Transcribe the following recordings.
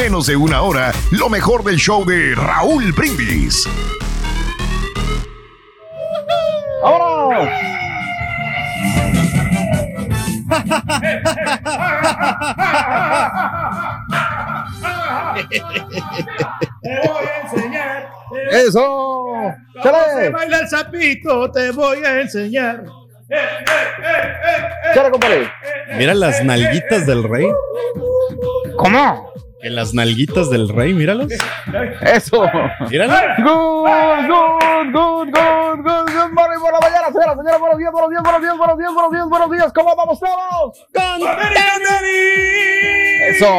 menos de una hora lo mejor del show de Raúl Brindis. ¡Vámonos! Te voy a enseñar. ¡Eso! ¿Cómo se ¡Chale! baila el sapito? Te voy a enseñar. Eh, eh, eh, eh, eh. Mira las nalguitas del rey. ¿Cómo? En las nalguitas del rey, míralos. ¡Eso! Míralo. Good, good, good, good, good, good morning, buena mañana, señoras, señores, buenos días, buenos días, buenos días, buenos días, buenos días, buenos días, ¿cómo vamos todos? Eso.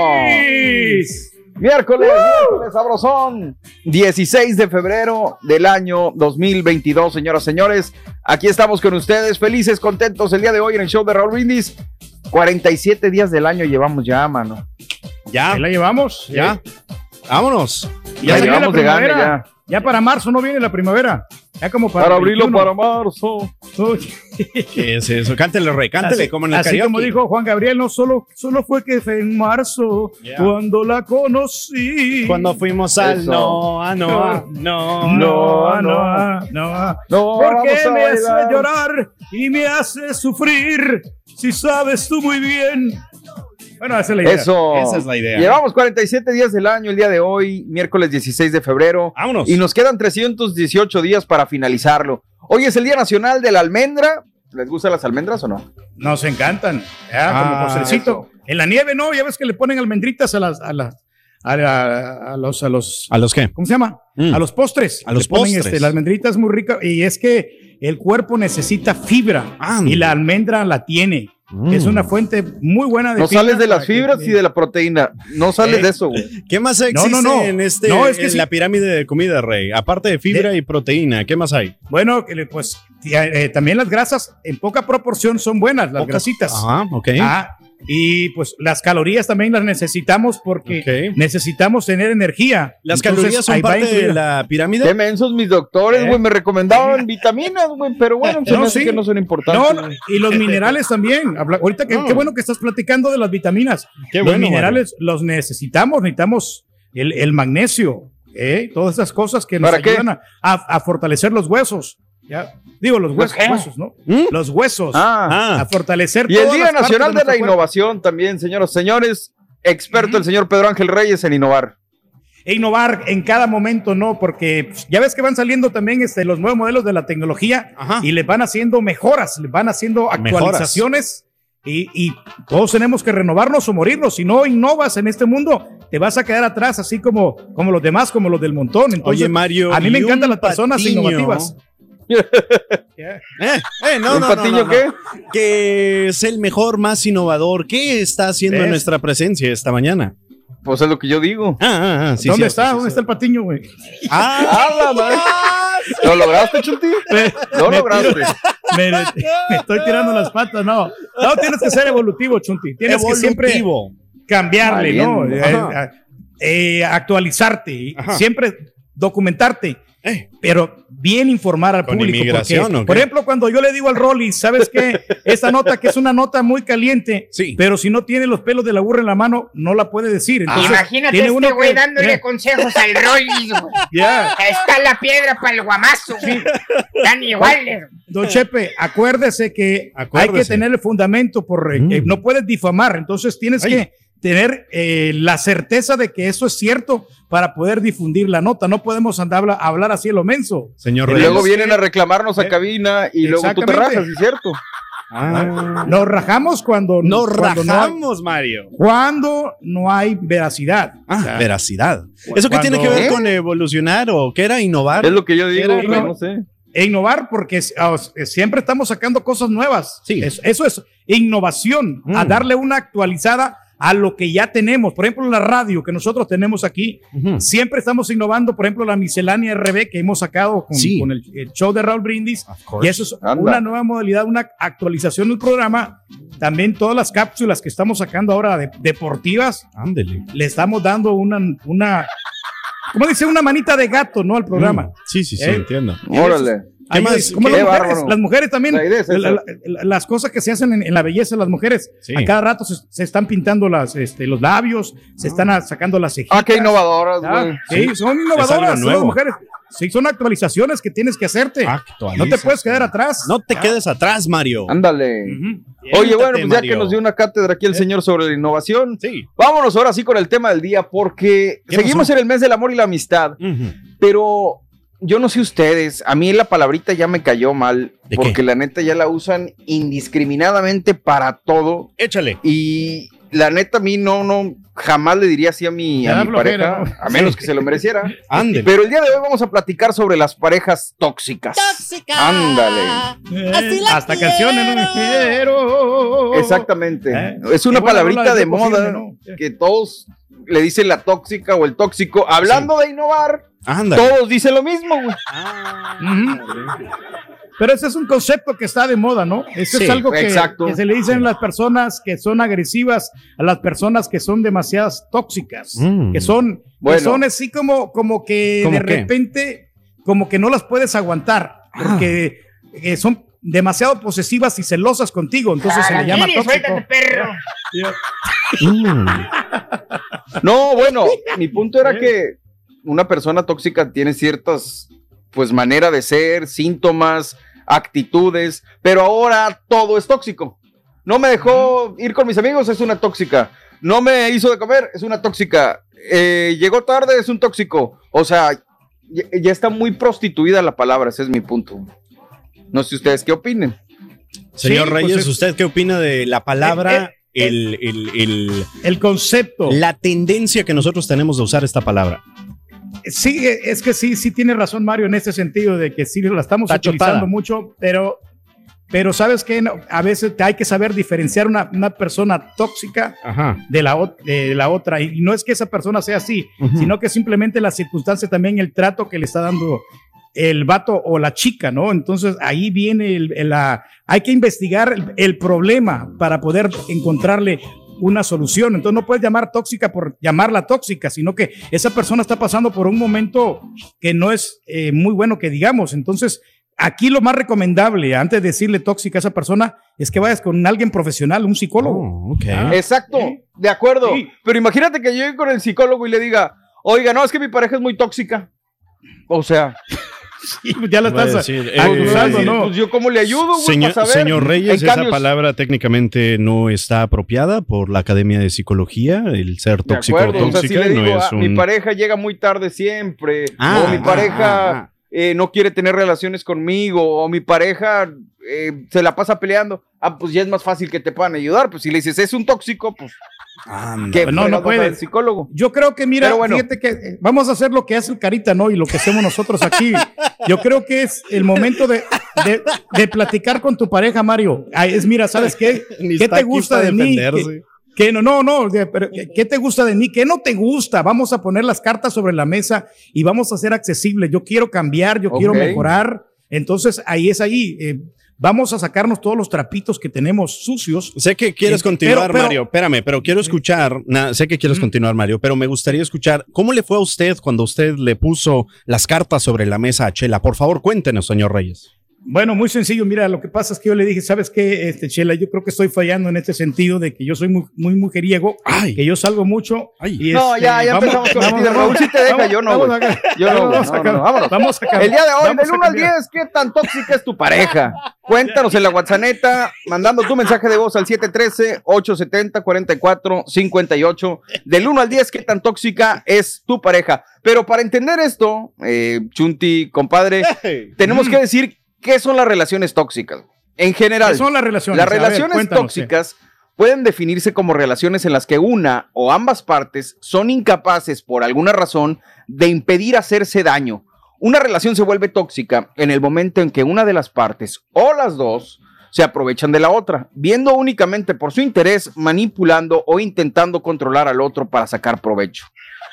Miércoles, miércoles sabrosón, 16 de febrero del año 2022, señoras, señores. Aquí estamos con ustedes, felices, contentos el día de hoy en el show de Raúl Brindis. 47 días del año llevamos ya, mano. Ya, Ahí la llevamos. ya. Vámonos. Ya la de gane, primavera. ya. Ya para marzo no viene la primavera. Ya como para. Para abril o 21. para marzo. ¿Qué es eso? Cántele, rey, cántele, Así, como en el así karaoke. como dijo Juan Gabriel, no solo, solo fue que fue en marzo Yeah. cuando la conocí. Cuando fuimos al Eso. no, ah, no, no, no, no. no, no, No, Porque a me hace llorar y me hace sufrir, si sabes tú muy bien. Bueno, esa es la idea. Eso. Esa es la idea. Llevamos 47 días del año el día de hoy, miércoles 16 de febrero. Vámonos. Y nos quedan 318 días para finalizarlo. Hoy es el Día Nacional de la Almendra. ¿Les gustan las almendras o no? Nos encantan. Ya, Ah, como postrecito. En la nieve, ¿no? Ya ves que le ponen almendritas a las, a las, a, los, a los, ¿A los qué? ¿cómo se llama? Mm. A los postres. A los Le ponen, postres. Este, la almendrita es muy rica y es que el cuerpo necesita fibra Ah, y la almendra la tiene. Mm. Es una fuente muy buena de No sales de las que- fibras y de la proteína. No sales Eh. de eso, güey. ¿Qué más existe No, no, no. en este No, es que en sí. la pirámide de comida, rey? Aparte de fibra y proteína, ¿qué más hay? Bueno, que le- pues eh, también las grasas en poca proporción son buenas, las Pocas- grasitas. Ajá, ok. Ah, y pues las calorías también las necesitamos porque necesitamos tener energía. Las Entonces, calorías son ahí va parte de la pirámide. Qué mensos mis doctores, ¿Eh? güey. Me recomendaban vitaminas, güey. Pero bueno, se No, me hace sí. que no son importantes. No, no, y los minerales también. Habla- ahorita que, No. qué bueno que estás platicando de las vitaminas. Qué los bueno, minerales los necesitamos, necesitamos el, el magnesio, ¿eh? todas esas cosas que nos ayudan a, a- a fortalecer los huesos. ¿Ya? Digo, los huesos, qué? huesos, ¿no? ¿Mm? Los huesos. Ah, A fortalecer y el Día Nacional de la cuerpo. Innovación también, señoras y señores. Experto el señor Pedro Ángel Reyes en innovar. E innovar en cada momento, ¿no? Porque pues, ya ves que van saliendo también este, los nuevos modelos de la tecnología Ajá. y le van haciendo mejoras, le van haciendo actualizaciones y, y todos tenemos que renovarnos o morirnos. Si no innovas en este mundo, te vas a quedar atrás, así como, como los demás, como los del montón. Entonces, Oye, Mario. a mí me ¿y encantan las personas patiño? innovativas. Eh, eh, no, ¿Un no, no, patiño no, no. qué? Que es el mejor, más innovador. ¿Qué está haciendo ¿Ves? en nuestra presencia esta mañana? Pues es lo que yo digo. Ah, ah, ah, sí, ¿Dónde está? sí, ¿Dónde sí. está el patiño, güey? Ah, ¡Ah, la! ¿Lo lograste, Chunti? Lo me lograste. Me, me estoy tirando las patas, no. No, tienes que ser evolutivo, Chunti. Tienes que siempre evolutivo. cambiarle, ¿no? Valiendo. Eh, eh, actualizarte, Ajá. siempre documentarte, Eh, pero bien informar al ¿Con público. porque, por ejemplo, cuando yo le digo al Rolly, ¿sabes qué? Esta nota que es una nota muy caliente, Sí. pero si no tiene los pelos de la burra en la mano, no la puede decir. Entonces, Imagínate tiene este güey que- dándole eh, consejos al Rollis, güey. ya. Está la piedra para el guamazo. Están iguales. Don Chepe, acuérdese que hay que tener el fundamento, por, eh, Mm. eh, no puedes difamar, entonces tienes Ay. que tener eh, la certeza de que eso es cierto para poder difundir la nota. No podemos andar habla- hablar así a lo menso. Señor Y luego vienen a reclamarnos a Eh, cabina y luego tú te rajas, ¿es cierto? Ah. Nos rajamos cuando, Nos cuando no hay- rajamos, Mario. cuando no hay veracidad. Ah, O sea, veracidad. ¿Eso qué tiene que ver ¿Eh? con evolucionar o qué era innovar? Es lo que yo digo, Era- no sé. e innovar porque ah, siempre estamos sacando cosas nuevas. Sí. Es- eso es innovación, Mm. a darle una actualizada a lo que ya tenemos. Por ejemplo, la radio que nosotros tenemos aquí, siempre estamos innovando. Por ejemplo, la miscelánea RB que hemos sacado con, el, show de Raúl Brindis. Y eso es una nueva modalidad, una actualización del programa. También todas las cápsulas que estamos sacando ahora de, deportivas, Ándele. le estamos dando una, una, ¿cómo dice? Una manita de gato, ¿no? Al programa. Mm. Sí, sí, sí, ¿Eh? entiendo. Órale. Hay más? como Qué las, mujeres, bárbaro. las mujeres también, es la- la- las cosas que se hacen en, en la belleza de las mujeres, Sí. a cada rato se, se están pintando las, este, los labios, se están a- sacando las cejitas. Ah, qué innovadoras, Ah, güey. sí, son innovadoras, son las mujeres. Sí, son actualizaciones que tienes que hacerte. Actualiza. No te puedes quedar atrás. No te quedes atrás, Mario. Ándale. Oye, bueno, pues ya Mario. que nos dio una cátedra aquí el señor sobre la innovación, Sí. vámonos ahora sí con el tema del día, porque ¿Qué seguimos pasó? en el mes del amor y la amistad, pero yo no sé ustedes, a mí la palabrita ya me cayó mal, ¿De porque qué? la neta ya la usan indiscriminadamente para todo, Échale. y la neta a mí no, no, jamás le diría así a mi, a mi pareja, ¿no? a menos que se lo mereciera. Ándele. Pero el día de hoy vamos a platicar sobre las parejas tóxicas. Ándale. Eh, hasta canciones, no quiero. Exactamente. Eh, Es una palabrita de moda que todos le dicen la tóxica o el tóxico. Hablando de innovar, Ándale. todos dicen lo mismo, güey. Ujú. Pero ese es un concepto que está de moda, ¿no? Eso Sí, es algo que, exacto. que se le dicen a las personas que son agresivas, a las personas que son demasiadas tóxicas, Mm. que son, Bueno. que son así como, como que ¿Cómo de qué? repente, como que no las puedes aguantar, porque eh, son demasiado posesivas y celosas contigo, entonces se le llama Mire, tóxico. suéltate, perro. Mm. No, bueno, mi punto era que una persona tóxica tiene ciertas, pues, manera de ser, síntomas, actitudes, pero ahora todo es tóxico. No me dejó ir con mis amigos, es una tóxica. No me hizo de comer, es una tóxica. Eh, llegó tarde, es un tóxico. O sea, ya, ya está muy prostituida la palabra, ese es mi punto. No sé ustedes qué opinen. Señor Sí, pues Reyes, es- ¿usted qué opina de la palabra, Eh, eh, el, el- el- El concepto. la tendencia que nosotros tenemos de usar esta palabra? Sí, es que sí, sí tiene razón Mario en ese sentido de que sí la estamos Está utilizando chotada. mucho, pero, pero sabes que a veces hay que saber diferenciar una, una persona tóxica Ajá. de la, de la otra. Y no es que esa persona sea así, sino que simplemente la circunstancia también, el trato que le está dando el vato o la chica, ¿no? Entonces ahí viene el, el- la... Hay que investigar el, el problema para poder encontrarle una solución. Entonces no puedes llamar tóxica por llamarla tóxica, sino que esa persona está pasando por un momento que no es eh, muy bueno que digamos. Entonces aquí lo más recomendable antes de decirle tóxica a esa persona es que vayas con alguien profesional, un psicólogo. Oh. Ah. Exacto, Sí. de acuerdo. Sí. Pero imagínate que llegue con el psicólogo y le diga, oiga, no, es que mi pareja es muy tóxica. O sea, Pues ya la Voy a estás decir, acusando, eh, ¿no? pues yo cómo le ayudo, güey, Señor, para saber. señor Reyes, En esa palabra técnicamente no está apropiada por la Academia de Psicología. El ser tóxico o o sea, si tóxica no es "Ah, un... mi pareja llega muy tarde siempre, Ah, o mi ah, pareja ah, ah. Eh, no quiere tener relaciones conmigo, o mi pareja eh, se la pasa peleando, ah, pues ya es más fácil que te puedan ayudar. Pues si le dices, es un tóxico, pues Anda. que no, no puede. psicólogo. Yo creo que, mira, bueno. fíjate que eh, vamos a hacer lo que hace el Carita, ¿no? Y lo que hacemos nosotros aquí. Yo creo que es el momento de, de- de platicar con tu pareja, Mario. Ay, es, mira, ¿sabes qué? ¿Qué te gusta de mí? ¿Qué, qué no, no, no, pero, ¿qué, te gusta de mí? ¿Qué no te gusta? Vamos a poner las cartas sobre la mesa y vamos a ser accesibles. Yo quiero cambiar, yo quiero mejorar. Entonces, ahí es ahí. eh, vamos a sacarnos todos los trapitos que tenemos sucios. Sé que quieres Eh, pero- continuar, pero- Mario. Espérame, pero quiero escuchar. na- sé que quieres continuar, Mario, pero me gustaría escuchar cómo le fue a usted cuando usted le puso las cartas sobre la mesa a Chela. Por favor, cuéntenos, señor Reyes. Bueno, muy sencillo. Mira, lo que pasa es que yo le dije, ¿sabes qué, este, Chela? Yo creo que estoy fallando en este sentido de que yo soy muy, muy mujeriego, Ay. que yo salgo mucho. Ay. y, No, este, ya, ya vamos- empezamos con vamos- el Raúl sí te deja, vamos- yo no, vamos a- Yo no, vamos a no, vámonos. vamos a El día de hoy, del a 1 al cambiar. 10, ¿qué tan tóxica es tu pareja? Cuéntanos en la WhatsApp, mandando tu mensaje de voz al 713-870-4458. Del 1 al 10, ¿qué tan tóxica es tu pareja? Pero para entender esto, eh, Chunti, compadre, tenemos que decir qué son las relaciones tóxicas. En general, ¿Qué son las relaciones? las ver, relaciones tóxicas pueden definirse como relaciones en las que una o ambas partes son incapaces por alguna razón de impedir hacerse daño. Una relación se vuelve tóxica en el momento en que una de las partes o las dos se aprovechan de la otra, viendo únicamente por su interés, manipulando o intentando controlar al otro para sacar provecho.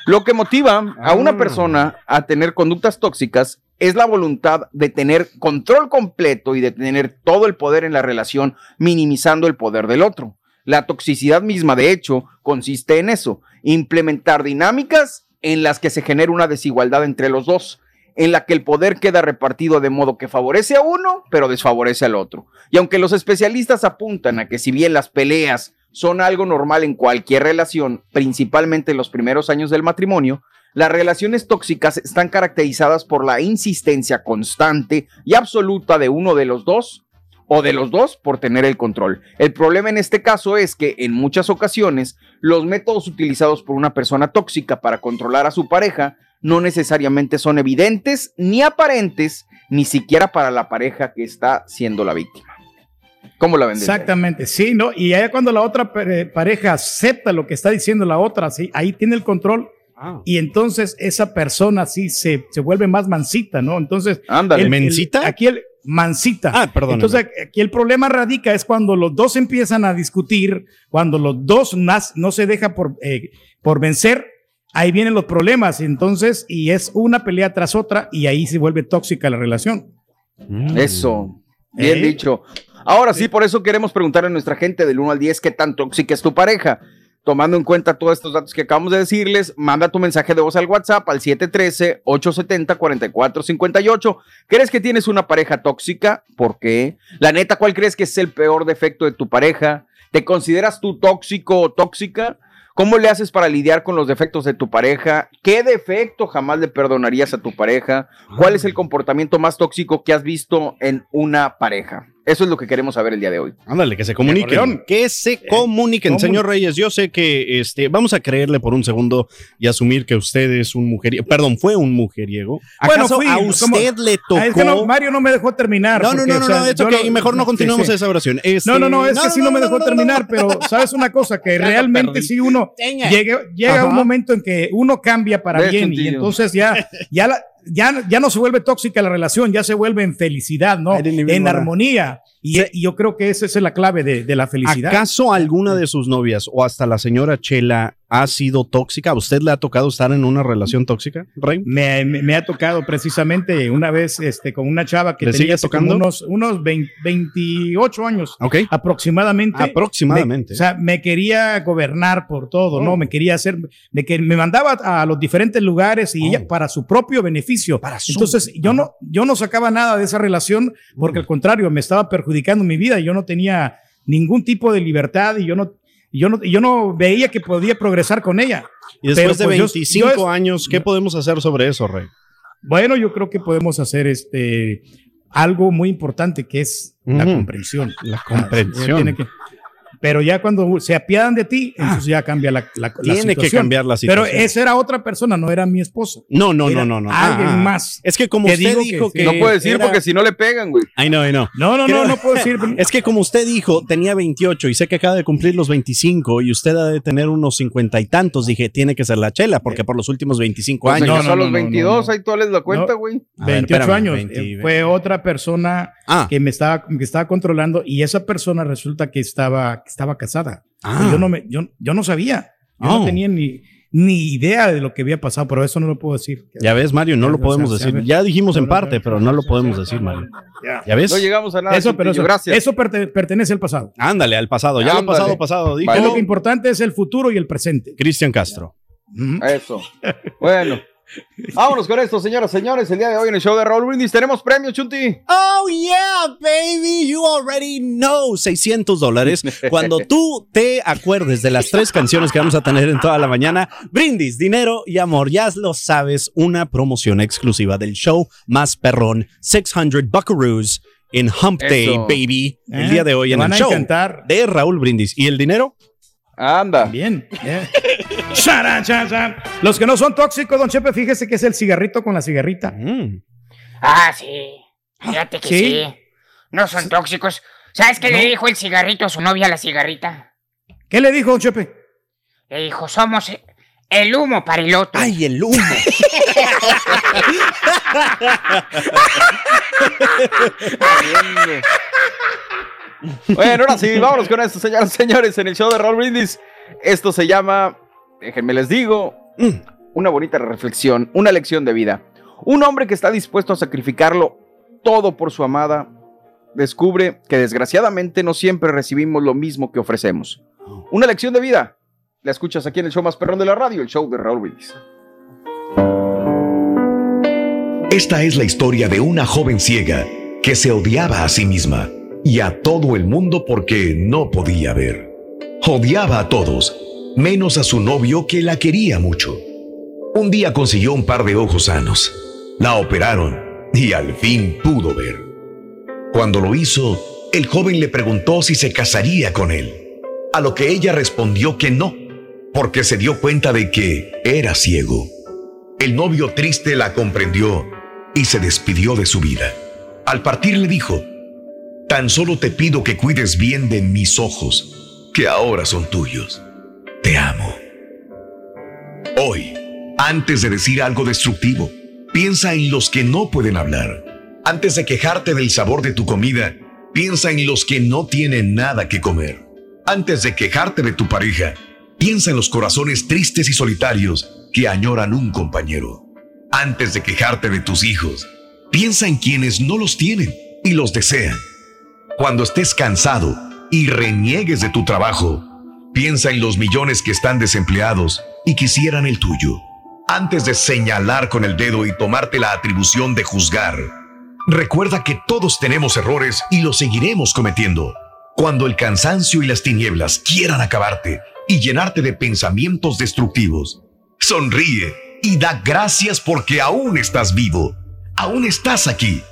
Lo que motiva a una Ah. persona a tener conductas tóxicas es la voluntad de tener control completo y de tener todo el poder en la relación, minimizando el poder del otro. La toxicidad misma, de hecho, consiste en eso, implementar dinámicas en las que se genera una desigualdad entre los dos, en la que el poder queda repartido de modo que favorece a uno, pero desfavorece al otro. Y aunque los especialistas apuntan a que si bien las peleas son algo normal en cualquier relación, principalmente en los primeros años del matrimonio, las relaciones tóxicas están caracterizadas por la insistencia constante y absoluta de uno de los dos o de los dos por tener el control. El problema en este caso es que en muchas ocasiones los métodos utilizados por una persona tóxica para controlar a su pareja no necesariamente son evidentes ni aparentes, ni siquiera para la pareja que está siendo la víctima. ¿Cómo la ven? Exactamente, sí, ¿no? Y ya cuando la otra pare- pareja acepta lo que está diciendo la otra, sí, ahí tiene el control Ah. y entonces esa persona sí se, se vuelve más mansita, ¿no? Entonces, Ándale. el- aquí el mansita. Ah, perdón. Entonces, aquí el problema radica es cuando los dos empiezan a discutir, cuando los dos nas- no se deja por, eh, por vencer, ahí vienen los problemas. Entonces, y es una pelea tras otra y ahí se vuelve tóxica la relación. Eso. Bien ¿Eh? dicho. Ahora sí, por eso queremos preguntar a nuestra gente del 1 al 10 qué tan tóxica es tu pareja. Tomando en cuenta todos estos datos que acabamos de decirles, manda tu mensaje de voz al WhatsApp al 713-870-4458. ¿Crees que tienes una pareja tóxica? ¿Por qué? La neta, ¿cuál crees que es el peor defecto de tu pareja? ¿Te consideras tú tóxico o tóxica? ¿Cómo le haces para lidiar con los defectos de tu pareja? ¿Qué defecto jamás le perdonarías a tu pareja? ¿Cuál es el comportamiento más tóxico que has visto en una pareja? Eso es lo que queremos saber el día de hoy. Ándale, que se comuniquen. Que se comuniquen, ¿cómo? señor Reyes. Yo sé que este, vamos a creerle por un segundo y asumir que usted es un mujeriego. Perdón, fue un mujeriego. Bueno, ¿Acaso fui, a ¿cómo? usted le tocó? Ah, es que no, Mario no me dejó terminar. no, no, porque, no, no, o sea, no, es mejor no continuemos sí. esa oración. Este, No, no, no, es que sí no, me dejó terminar, no. pero sabes una cosa, que realmente perdí. sí uno Tenga. llega, llega Ajá. un momento en que uno cambia para Ve, bien y entonces ya, ya, la- ya, ya no se vuelve tóxica la relación, ya se vuelve en felicidad, ¿no? En armonía. Y, y yo creo que esa es la clave de, de la felicidad. ¿Acaso alguna de sus novias o hasta la señora Chela ha sido tóxica? ¿A usted le ha tocado estar en una relación tóxica, Rey? Me, me- me ha tocado precisamente una vez este, con una chava que ¿Le tenía tocando? unos, unos 20 28 años Ok. aproximadamente. Aproximadamente. Me- o sea, me quería gobernar por todo, ¿no? Oh. Me quería hacer, me, que, me mandaba a los diferentes lugares y Oh. ella para su propio beneficio. Para su- Entonces, yo no, yo no sacaba nada de esa relación porque al contrario, me estaba perjudicando mi vida. Yo no tenía ningún tipo de libertad y yo no, yo no, yo no veía que podía progresar con ella. Y después pero de pues yo- 25 yo es- años, ¿qué podemos hacer sobre eso, Rey? Bueno, yo creo que podemos hacer este algo muy importante que es la comprensión. La tiene que- pero ya cuando se apiadan de ti, entonces ya cambia la, la, la Ah. Tiene que cambiar la Pero situación. esa era otra persona, no era mi esposo. No, no, Era no, no, no. Alguien Ah, ah. más. Es que como Que usted dijo que que. sí. No puede decir era- porque si no le pegan, güey. Ay, no, ay, no. No, no, Creo- no, no puedo decir. Es que como usted dijo, tenía 28 y sé que acaba de cumplir los 25 y usted ha de tener unos 50 y tantos. Dije, tiene que ser la chela porque por los últimos 25 Pues años. no, casó a no, los no, no, 22, no. ahí tú les la cuenta, No. güey. A ver, 28 espérame, años. 20, Eh, Fue otra persona Ah, que me estaba, que estaba controlando y esa persona resulta que estaba, que estaba casada. Ah. Yo, no me, yo, yo no sabía. Yo Oh. no tenía ni, ni idea de lo que había pasado, pero eso no lo puedo decir. ya ves, Mario, no lo O sea, podemos decir. Ya dijimos en parte, pero no lo podemos decir, Mario. Ya. ¿Ya ves? No llegamos a nada. Eso, pero eso, gracias. eso perte- pertenece al pasado. Ándale, al pasado. Ya lo Ándale. pasado, pasado. Dijo. Lo que importante es el futuro y el presente. Cristian Castro. Eso. Bueno. Vámonos con esto, señoras y señores. El día de hoy en el show de Raúl Brindis tenemos premio, Chunti. Oh, yeah, baby, you already know. 600 dólares. Cuando tú te acuerdes de las tres canciones que vamos a tener en toda la mañana, brindis, dinero y amor. Ya lo sabes, una promoción exclusiva del show más perrón, 600 Buckaroos en Hump Day, Eso. baby. El Eh, día de hoy en el show encantar. de Raúl Brindis. ¿Y el dinero? Anda. Bien. yeah. Charan. Los que no son tóxicos, don Chepe, fíjese que es el cigarrito con la cigarrita. Mm. Ah, sí. Fíjate que ¿Sí? sí. No son tóxicos. ¿Sabes qué le dijo el cigarrito a su novia a la cigarrita? ¿Qué le dijo don Chepe? Le dijo, somos el humo para el otro. Ay, el humo. Bueno, ahora sí, vámonos con esto, señoras y señores, en el show de Roll Brindis. Esto se llama, déjenme les digo, una bonita reflexión, una lección de vida. Un hombre que está dispuesto a sacrificarlo todo por su amada, descubre que desgraciadamente no siempre recibimos lo mismo que ofrecemos. Una lección de vida. La escuchas aquí en el show más perrón de la radio, el show de Raúl Brindis. Esta es la historia de una joven ciega que se odiaba a sí misma y a todo el mundo porque no podía ver. Odiaba a todos, menos a su novio que la quería mucho. Un día consiguió un par de ojos sanos. La operaron y al fin pudo ver. Cuando lo hizo, el joven le preguntó si se casaría con él, a lo que ella respondió que no, porque se dio cuenta de que era ciego. El novio triste la comprendió y se despidió de su vida. Al partir le dijo, Tan solo te pido que cuides bien de mis ojos, que ahora son tuyos. Te amo. Hoy, antes de decir algo destructivo, piensa en los que no pueden hablar. Antes de quejarte del sabor de tu comida, piensa en los que no tienen nada que comer. Antes de quejarte de tu pareja, piensa en los corazones tristes y solitarios que añoran un compañero. Antes de quejarte de tus hijos, piensa en quienes no los tienen y los desean. Cuando estés cansado y reniegues de tu trabajo, piensa en los millones que están desempleados y quisieran el tuyo. Antes de señalar con el dedo y tomarte la atribución de juzgar, recuerda que todos tenemos errores y los seguiremos cometiendo. Cuando el cansancio y las tinieblas quieran acabarte y llenarte de pensamientos destructivos, sonríe y da gracias porque aún estás vivo, aún estás aquí.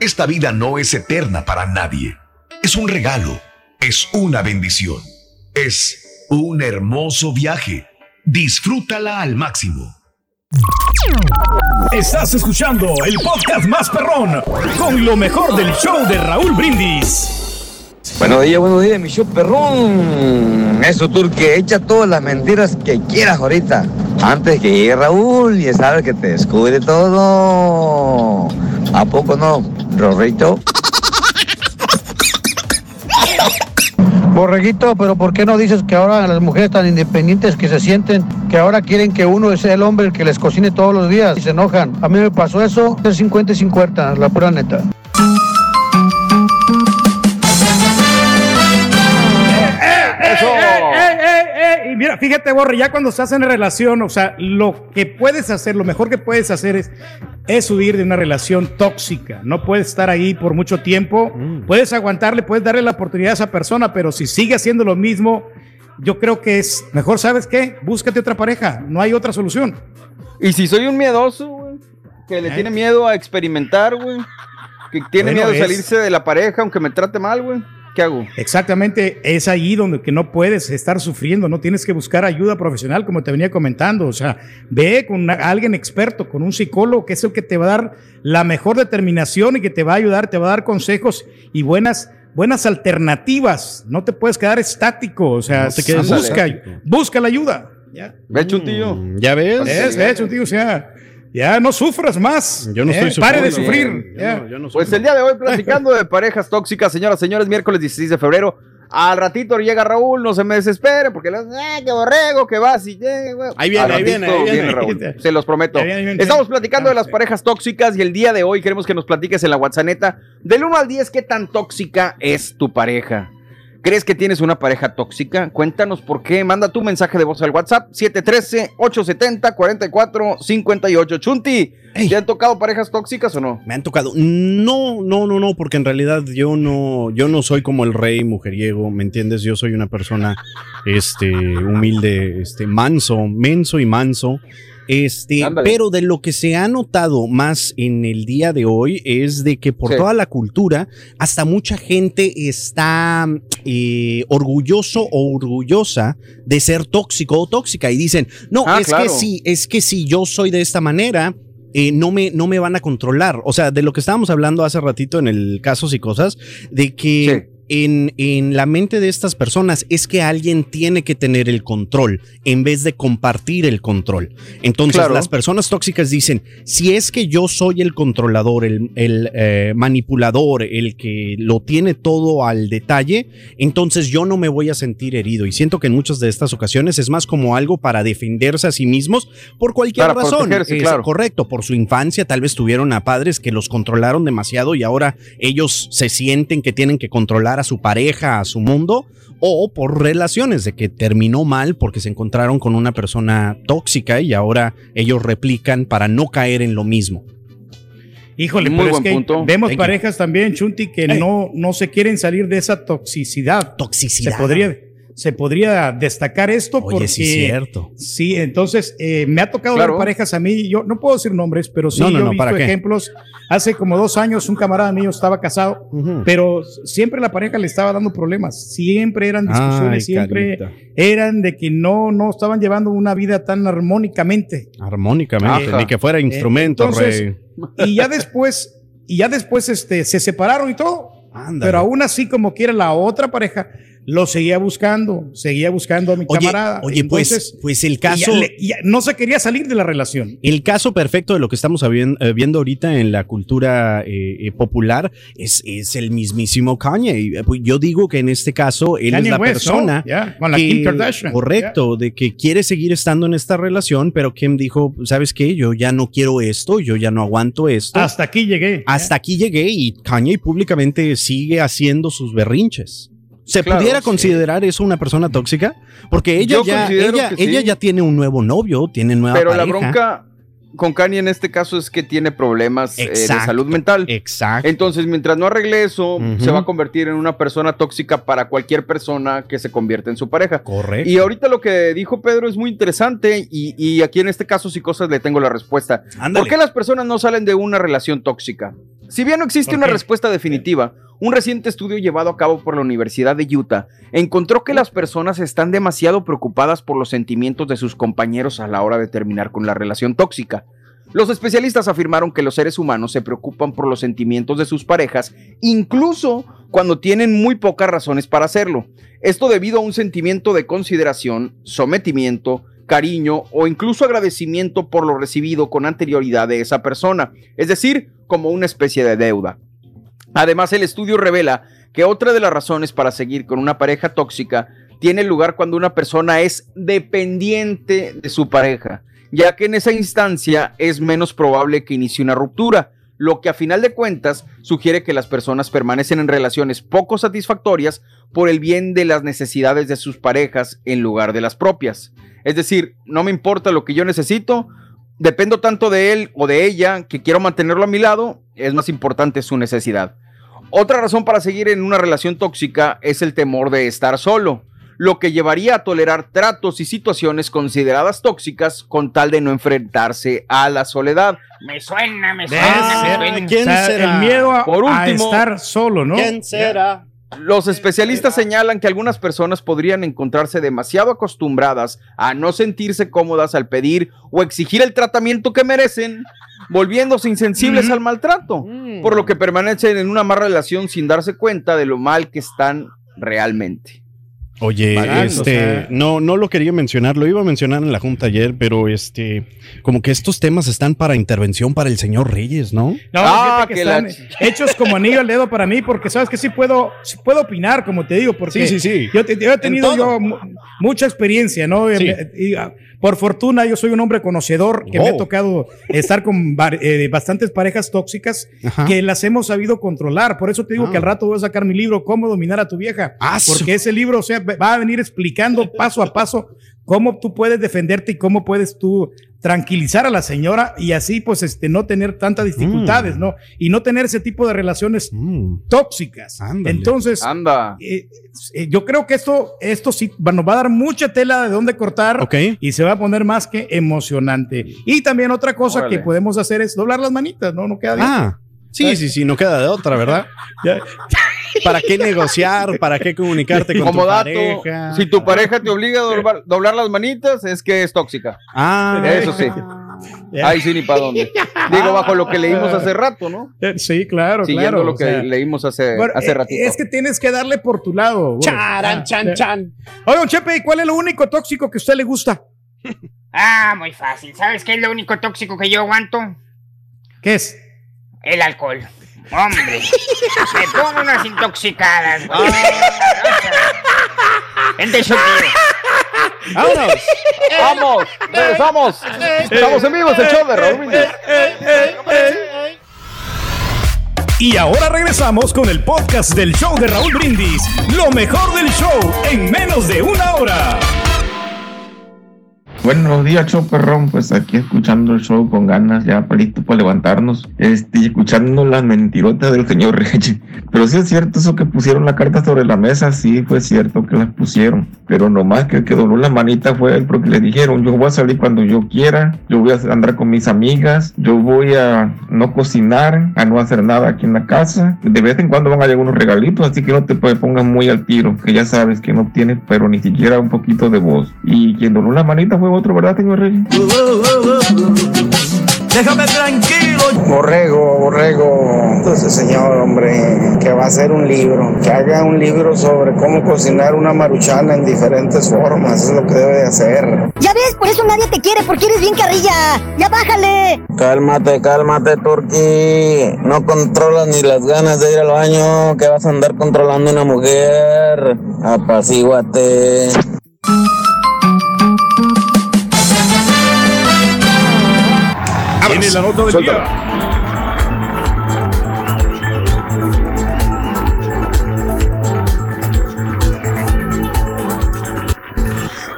Esta vida no es eterna para nadie. Es un regalo, es una bendición, es un hermoso viaje. Disfrútala al máximo. Estás escuchando el podcast más perrón con lo mejor del show de Raúl Brindis. Buenos días, buenos días, mi show perrón. Eso, Turque, echa todas las mentiras que quieras ahorita. Antes que llegue Raúl, ya sabes que te descubre todo. ¿A poco no, Rorrito? Borreguito, pero ¿por qué no dices que ahora las mujeres tan independientes que se sienten, que ahora quieren que uno sea el hombre que les cocine todos los días y se enojan? A mí me pasó eso, es 50 y 50, la pura neta. Mira, fíjate, Borre, ya cuando estás en relación, o sea, lo que puedes hacer, lo mejor que puedes hacer es, es huir de una relación tóxica. No puedes estar ahí por mucho tiempo. Puedes aguantarle, puedes darle la oportunidad a esa persona, pero si sigue haciendo lo mismo, yo creo que es mejor, ¿sabes qué? Búscate otra pareja. No hay otra solución. Y si soy un miedoso, güey, que le tiene miedo a experimentar, güey, que tiene Bueno, miedo es- salirse de la pareja aunque me trate mal, güey, ¿qué hago? Exactamente, es ahí donde que no puedes estar sufriendo, no tienes que buscar ayuda profesional, como te venía comentando. O sea, ve con una- alguien experto, con un psicólogo, que es el que te va a dar la mejor determinación y que te va a ayudar, te va a dar consejos y buenas, buenas alternativas. No te puedes quedar estático, o sea, No te quedes busca, busca la ayuda. Ya, Ve, Chuntillo. Mm, ¿Ya ves? es, de hecho, tío, o sea, ya no sufras más. Yo no eh, estoy Pare de sufrir. Yo no- yo no Pues el día de hoy platicando de parejas tóxicas, señoras, señores, miércoles 16 de febrero. Al ratito llega Raúl, no se me desespere, porque le eh, que borrego, que vas y llegue, güey. Ahí viene, ahí viene, ahí viene. Raúl, se los prometo. Ahí viene, ahí viene. Estamos platicando de las Ah, parejas tóxicas y el día de hoy queremos que nos platiques en la WhatsApp del 1 al 10 qué tan tóxica es tu pareja. ¿Crees que tienes una pareja tóxica? Cuéntanos por qué. Manda tu mensaje de voz al WhatsApp 713-870-4458. Chunti, Ey. ¿te han tocado parejas tóxicas o no? Me han tocado. No, no, no, no, porque en realidad yo no, yo no soy como el rey mujeriego, ¿me entiendes? Yo soy una persona, este, humilde, este, manso, menso y manso. Este, Ándale. pero de lo que se ha notado más en el día de hoy es de que por Sí. toda la cultura, hasta mucha gente está eh, orgulloso o orgullosa de ser tóxico o tóxica y dicen, no, Ah, es claro. que sí, es que si yo soy de esta manera, eh, no, me, no me van a controlar. O sea, de lo que estábamos hablando hace ratito en el Casos y Cosas, de que en, en la mente de estas personas es que alguien tiene que tener el control en vez de compartir el control. Entonces Claro. las personas tóxicas dicen, si es que yo soy el controlador, el, el, eh, manipulador, el que lo tiene todo al detalle, entonces yo no me voy a sentir herido. Y siento que en muchas de estas ocasiones es más como algo para defenderse a sí mismos por cualquier Para razón. Es claro. correcto, por su infancia tal vez tuvieron a padres que los controlaron demasiado y ahora ellos se sienten que tienen que controlar a su pareja, a su mundo, o por relaciones de que terminó mal porque se encontraron con una persona tóxica y ahora ellos replican para no caer en lo mismo. Híjole, Muy pero es buen que punto. vemos Thank you. parejas también, Chunti, que Hey. no, no se quieren salir de esa toxicidad. Toxicidad. Se podría, se podría destacar esto Oye, porque sí, cierto. Sí, entonces eh, me ha tocado Claro. ver parejas a mí, yo no puedo decir nombres, pero sí No, no, yo no, he visto ¿para qué? ejemplos. Hace como dos años un camarada mío estaba casado, pero siempre la pareja le estaba dando problemas, siempre eran discusiones, Ay, siempre carita. eran de que no, no estaban llevando una vida tan armónicamente. Armónicamente, Ajá. ni que fuera instrumento, entonces, rey. Y ya después, y ya después este, se separaron y todo. Ándale. Pero aún así, como quiera, la otra pareja lo seguía buscando, seguía buscando a mi Oye, camarada. oye, pues, Entonces, pues el ya caso. le- y ya no se quería salir de la relación. El caso perfecto de lo que estamos eh, viendo ahorita en la cultura eh, eh, popular es, es el mismísimo Kanye. Pues, Yo digo que en este caso él Kanye es la West, persona ¿no? Ya, con la que- Kim Kardashian. correcto, de que quiere seguir estando en esta relación, pero Kim dijo, ¿sabes qué? Yo ya no quiero esto, yo ya no aguanto esto. Hasta aquí llegué. Hasta aquí llegué y Kanye públicamente sigue haciendo sus berrinches. ¿Se Claro, pudiera sí. considerar eso una persona tóxica? Porque ella Yo ya, ella, sí. ella ya tiene un nuevo novio, tiene nueva Pero la bronca con Kanye en este caso es que tiene problemas eh, de Exacto. salud mental. Exacto. Entonces, mientras no arregle eso, se va a convertir en una persona tóxica para cualquier persona que se convierta en su pareja. Correcto. Y ahorita lo que dijo Pedro es muy interesante y, y aquí en este caso, si cosas le tengo la respuesta. Ándale. ¿Por qué las personas no salen de una relación tóxica? Si bien no existe ¿Por una respuesta definitiva, un reciente estudio llevado a cabo por la Universidad de Utah encontró que las personas están demasiado preocupadas por los sentimientos de sus compañeros a la hora de terminar con la relación tóxica. Los especialistas afirmaron que los seres humanos se preocupan por los sentimientos de sus parejas, incluso cuando tienen muy pocas razones para hacerlo. Esto debido a un sentimiento de consideración, sometimiento, cariño o incluso agradecimiento por lo recibido con anterioridad de esa persona, es decir, como una especie de deuda. Además, el estudio revela que otra de las razones para seguir con una pareja tóxica tiene lugar cuando una persona es dependiente de su pareja, ya que en esa instancia es menos probable que inicie una ruptura, lo que a final de cuentas sugiere que las personas permanecen en relaciones poco satisfactorias por el bien de las necesidades de sus parejas en lugar de las propias. Es decir, no me importa lo que yo necesito, dependo tanto de él o de ella que quiero mantenerlo a mi lado, es más importante su necesidad. Otra razón para seguir en una relación tóxica es el temor de estar solo, lo que llevaría a tolerar tratos y situaciones consideradas tóxicas con tal de no enfrentarse a la soledad. Me suena, me suena, me suena. ¿Quién O sea, será? El miedo a, Por a último, estar solo, ¿no? ¿Quién será? Los especialistas señalan que algunas personas podrían encontrarse demasiado acostumbradas a no sentirse cómodas al pedir o exigir el tratamiento que merecen, volviéndose insensibles al maltrato, por lo que permanecen en una mala relación sin darse cuenta de lo mal que están realmente. Oye, este, o sea. no, no lo quería mencionar, lo iba a mencionar en la junta ayer, pero este, como que estos temas están para intervención para el señor Reyes, ¿no? No, Ah, que la están hechos como anillo al dedo para mí, porque sabes que sí puedo, sí puedo opinar, como te digo, porque sí. yo, te- yo he tenido yo mu- mucha experiencia, ¿no? Sí. Y, ah, por fortuna, yo soy un hombre conocedor que me ha tocado estar con eh, bastantes parejas tóxicas Ajá. que las hemos sabido controlar. Por eso te digo Ah. que al rato voy a sacar mi libro, Cómo dominar a tu vieja. Ah, porque ese libro, o sea, va a venir explicando paso a paso cómo tú puedes defenderte y cómo puedes tú tranquilizar a la señora y así pues este no tener tantas dificultades, Mm. ¿no? Y no tener ese tipo de relaciones Mm, tóxicas. Ándale. Entonces, Anda. eh, eh, yo creo que esto, esto sí nos va a dar mucha tela de dónde cortar ok. y se va a poner más que emocionante. Y también otra cosa Órale. que podemos hacer es doblar las manitas, ¿no? No queda bien. Ah, sí, sí, sí, no queda de otra, ¿verdad? Ya. ¿Para qué negociar? ¿Para qué comunicarte con Como tu dato, pareja? si tu pareja te obliga a doblar, doblar las manitas, es que es tóxica. Ah, Eso sí. Ahí sí, ni para dónde. Digo, bajo lo que leímos hace rato, ¿no? Eh, Sí, claro, Siguiendo claro. lo o que sea, leímos hace, bueno, hace eh, ratito. Es que tienes que darle por tu lado. güey. Charan, Ah, chan, chan. Oye, don Chepe, ¿y cuál es lo único tóxico que a usted le gusta? Ah, muy fácil. ¿Sabes qué es lo único tóxico que yo aguanto? ¿Qué es? El alcohol. Hombre, me pongo unas intoxicadas. güey. De su tío. ¡Vámonos! ¡Vamos! ¡Regresamos! Estamos en vivo, es el show de Raúl Brindis. Y ahora regresamos con el podcast del show de Raúl Brindis. Lo mejor del show en menos de una hora. Buenos días, show perrón. Pues aquí escuchando el show con ganas, ya listo para levantarnos. Este, y escuchando las mentirotas del señor Reyes. Pero sí es cierto eso que pusieron la carta sobre la mesa, sí fue cierto que las pusieron. Pero nomás que el que dobló la manita fue él porque le dijeron, yo voy a salir cuando yo quiera, yo voy a andar con mis amigas, yo voy a no cocinar, a no hacer nada aquí en la casa. De vez en cuando van a llegar unos regalitos, así que no te pongas muy al tiro, que ya sabes que no tienes, pero ni siquiera un poquito de voz. Y quien dobló la manita fue otro, ¿verdad, señor Reyes? Déjame tranquilo. Borrego, borrego. Entonces, señor, hombre, que va a hacer un libro, que haga un libro sobre cómo cocinar una maruchana en diferentes formas, es lo que debe de hacer. Ya ves, por eso nadie te quiere, porque eres bien carrilla. Ya bájale. Cálmate, cálmate, Turki. No controlas ni las ganas de ir al baño, que vas a andar controlando una mujer. Apacíguate. La nota del Suéltala. día.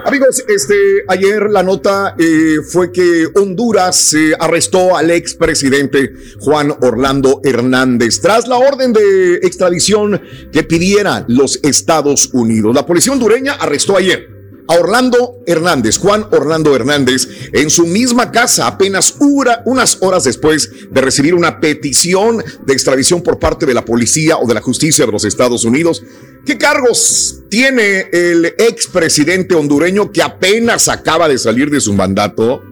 Amigos, este, ayer la nota eh, fue que Honduras eh, arrestó al expresidente Juan Orlando Hernández tras la orden de extradición que pidiera los Estados Unidos. La policía hondureña arrestó ayer a Orlando Hernández, Juan Orlando Hernández, en su misma casa apenas una- unas horas después de recibir una petición de extradición por parte de la policía o de la justicia de los Estados Unidos. ¿Qué cargos tiene el expresidente hondureño que apenas acaba de salir de su mandato?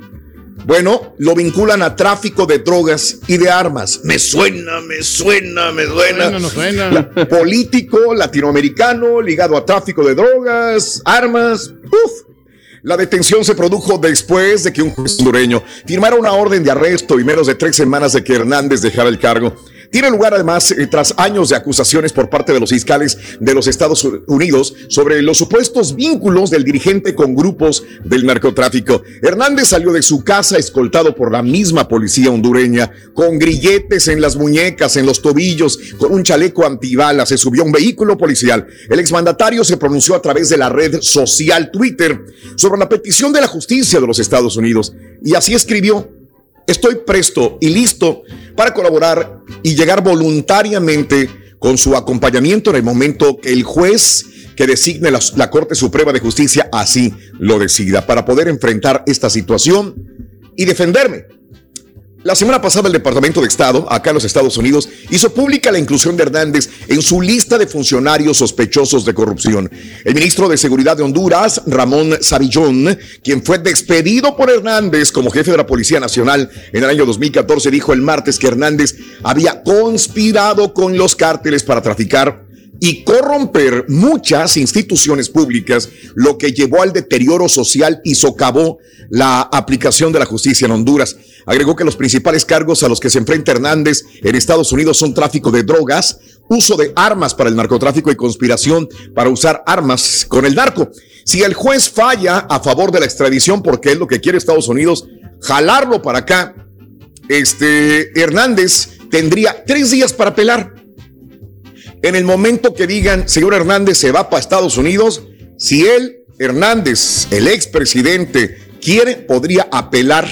Bueno, lo vinculan a tráfico de drogas y de armas. Me suena, me suena, me suena. Suena, no suena. La- político latinoamericano ligado a tráfico de drogas, armas. Uf. La detención se produjo después de que un juez hondureño firmara una orden de arresto y menos de tres semanas de que Hernández dejara el cargo. Tiene lugar además eh, tras años de acusaciones por parte de los fiscales de los Estados Unidos sobre los supuestos vínculos del dirigente con grupos del narcotráfico. Hernández salió de su casa escoltado por la misma policía hondureña, con grilletes en las muñecas, en los tobillos, con un chaleco antibalas. Se subió a un vehículo policial. El exmandatario se pronunció a través de la red social Twitter sobre la petición de la justicia de los Estados Unidos y así escribió. Estoy presto y listo para colaborar y llegar voluntariamente con su acompañamiento en el momento que el juez que designe la, Corte Suprema de Justicia así lo decida, para poder enfrentar esta situación y defenderme. La semana pasada el Departamento de Estado, acá en los Estados Unidos, hizo pública la inclusión de Hernández en su lista de funcionarios sospechosos de corrupción. El ministro de Seguridad de Honduras, Ramón Savillón, quien fue despedido por Hernández como jefe de la Policía Nacional en el año 2014, dijo el martes que Hernández había conspirado con los cárteles para traficar y corromper muchas instituciones públicas, lo que llevó al deterioro social y socavó la aplicación de la justicia en Honduras. Agregó que los principales cargos a los que se enfrenta Hernández en Estados Unidos son tráfico de drogas, uso de armas para el narcotráfico y conspiración para usar armas con el narco. Si el juez falla a favor de la extradición, porque es lo que quiere Estados Unidos, jalarlo para acá, este Hernández tendría tres días para apelar. En el momento que digan, señor Hernández se va para Estados Unidos, si él, Hernández, el expresidente, quiere, podría apelar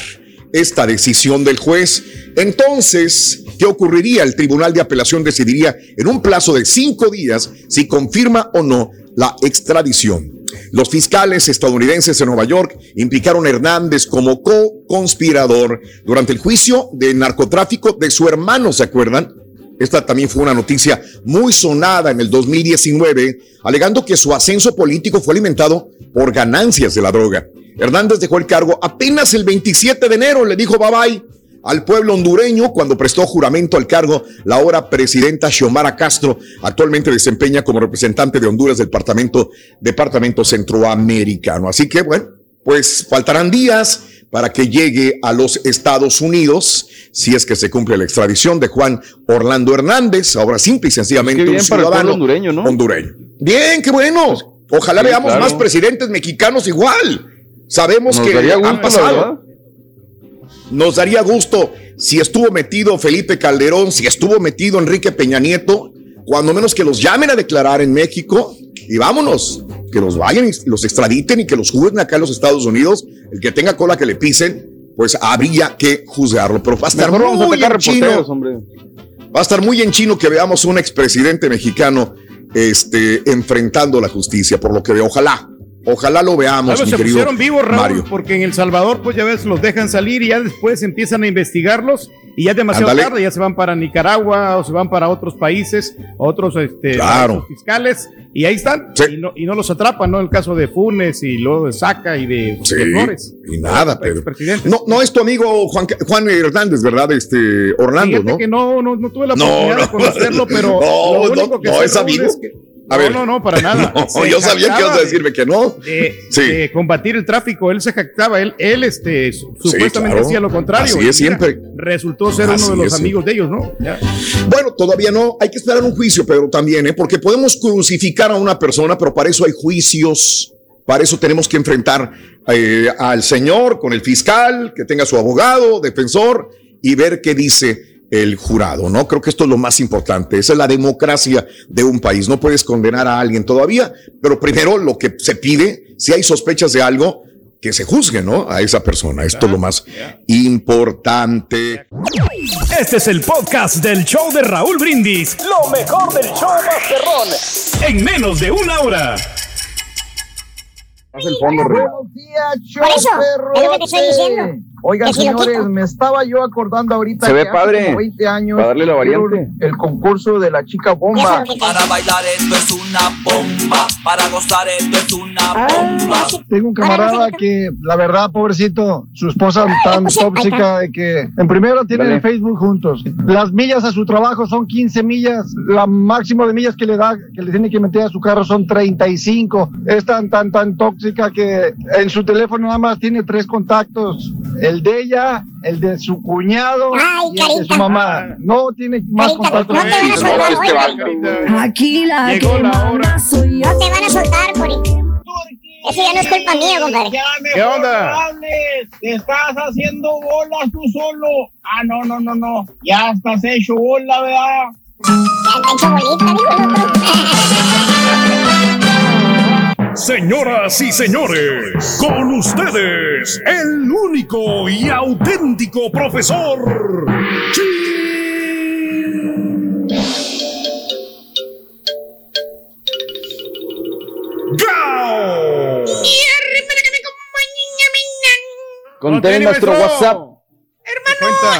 esta decisión del juez. Entonces, ¿qué ocurriría? El Tribunal de Apelación decidiría en un plazo de cinco días si confirma o no la extradición. Los fiscales estadounidenses en Nueva York implicaron a Hernández como co-conspirador durante el juicio de narcotráfico de su hermano, ¿se acuerdan? Esta también fue una noticia muy sonada en el 2019, alegando que su ascenso político fue alimentado por ganancias de la droga. Hernández dejó el cargo apenas el 27 de enero, le dijo bye bye al pueblo hondureño cuando prestó juramento al cargo la ahora presidenta Xiomara Castro, actualmente desempeña como representante de Honduras del departamento, departamento centroamericano. Así que bueno, pues faltarán días para que llegue a los Estados Unidos, si es que se cumple la extradición de Juan Orlando Hernández, ahora simple y sencillamente un ciudadano hondureño, ¿no? hondureño. Bien, qué bueno. Ojalá veamos más presidentes mexicanos igual. Sabemos que han pasado. Nos daría gusto si estuvo metido Felipe Calderón, si estuvo metido Enrique Peña Nieto, cuando menos que los llamen a declarar en México y vámonos, que los vayan y los extraditen y que los juzguen acá en los Estados Unidos. El que tenga cola que le pisen, pues habría que juzgarlo. Pero va a estar muy en chino. Va a estar muy en chino que veamos un expresidente mexicano este, enfrentando la justicia, por lo que veo. Ojalá, Ojalá lo veamos, mi se querido pusieron vivos, Raúl, Mario. porque en El Salvador, pues ya ves, los dejan salir y ya después empiezan a investigarlos y ya es demasiado tarde, ya se van para Nicaragua o se van para otros países, otros este, Claro. fiscales, y ahí están, y, no, y no los atrapan, ¿no? El caso de Funes y luego de Saca y de, Sí, Flores. y nada, Pedro. No, no es tu amigo Juan, Juan Hernández, ¿verdad? Este, Orlando, Fíjate ¿no? que no, no, no tuve la oportunidad de conocerlo, pero No, lo no, único que no, es amigo. que- A no, ver. no, no, para nada. No, yo sabía que ibas a de- decirme que no. de, Sí. de combatir el tráfico. Él se jactaba, él, él este, su- supuestamente claro. hacía lo contrario. Así es siempre. Resultó ser Así uno de los amigos de ellos, ¿no? Ya. Bueno, todavía no. Hay que esperar un juicio, Pedro, también, ¿eh? Porque podemos crucificar a una persona, pero para eso hay juicios. Para eso tenemos que enfrentar eh, al señor con el fiscal, que tenga su abogado, defensor, y ver qué dice el jurado, ¿no? Creo que esto es lo más importante. Esa es la democracia de un país. No puedes condenar a alguien todavía, pero primero lo que se pide, si hay sospechas de algo, que se juzgue, ¿no? A esa persona. Esto es lo más importante. Este es el podcast del show de Raúl Brindis. Lo mejor del show Masterrón. En menos de una hora. Haz el fondo, Rey. Por eso, es lo que estoy diciendo. Oigan, señores, me estaba yo acordando ahorita Se ve que hace padre, como 20 años para darle la hicieron variante. el concurso de la chica bomba. Para bailar esto es una bomba. Para gozar esto es una bomba. Tengo un camarada que, la verdad, pobrecito, su esposa tan tóxica de que en primero tienen Dale. el Facebook juntos. Las millas a su trabajo son 15 millas. La máximo de millas que le da, que le tiene que meter a su carro son 35. Es tan, tan, tan tóxica que en su teléfono nada más tiene tres contactos. El de ella, el de su cuñado Ay, y el de su mamá. No tiene más Carita, contactos. no te van a soltar hoy. Aquí la Llegó que la manda hora. soy yo. No te van a soltar, Cori. Eso ya no es culpa mía, compadre. ¿Qué onda? Te estás haciendo bolas tú solo. Ah, no, no, no, no. Ya estás hecho bola, ¿verdad? Ya está hecho bolita, digo el otro. Señoras y señores, con ustedes, el único y auténtico profesor. ¡Gao! Contén nuestro WhatsApp. Hermanita,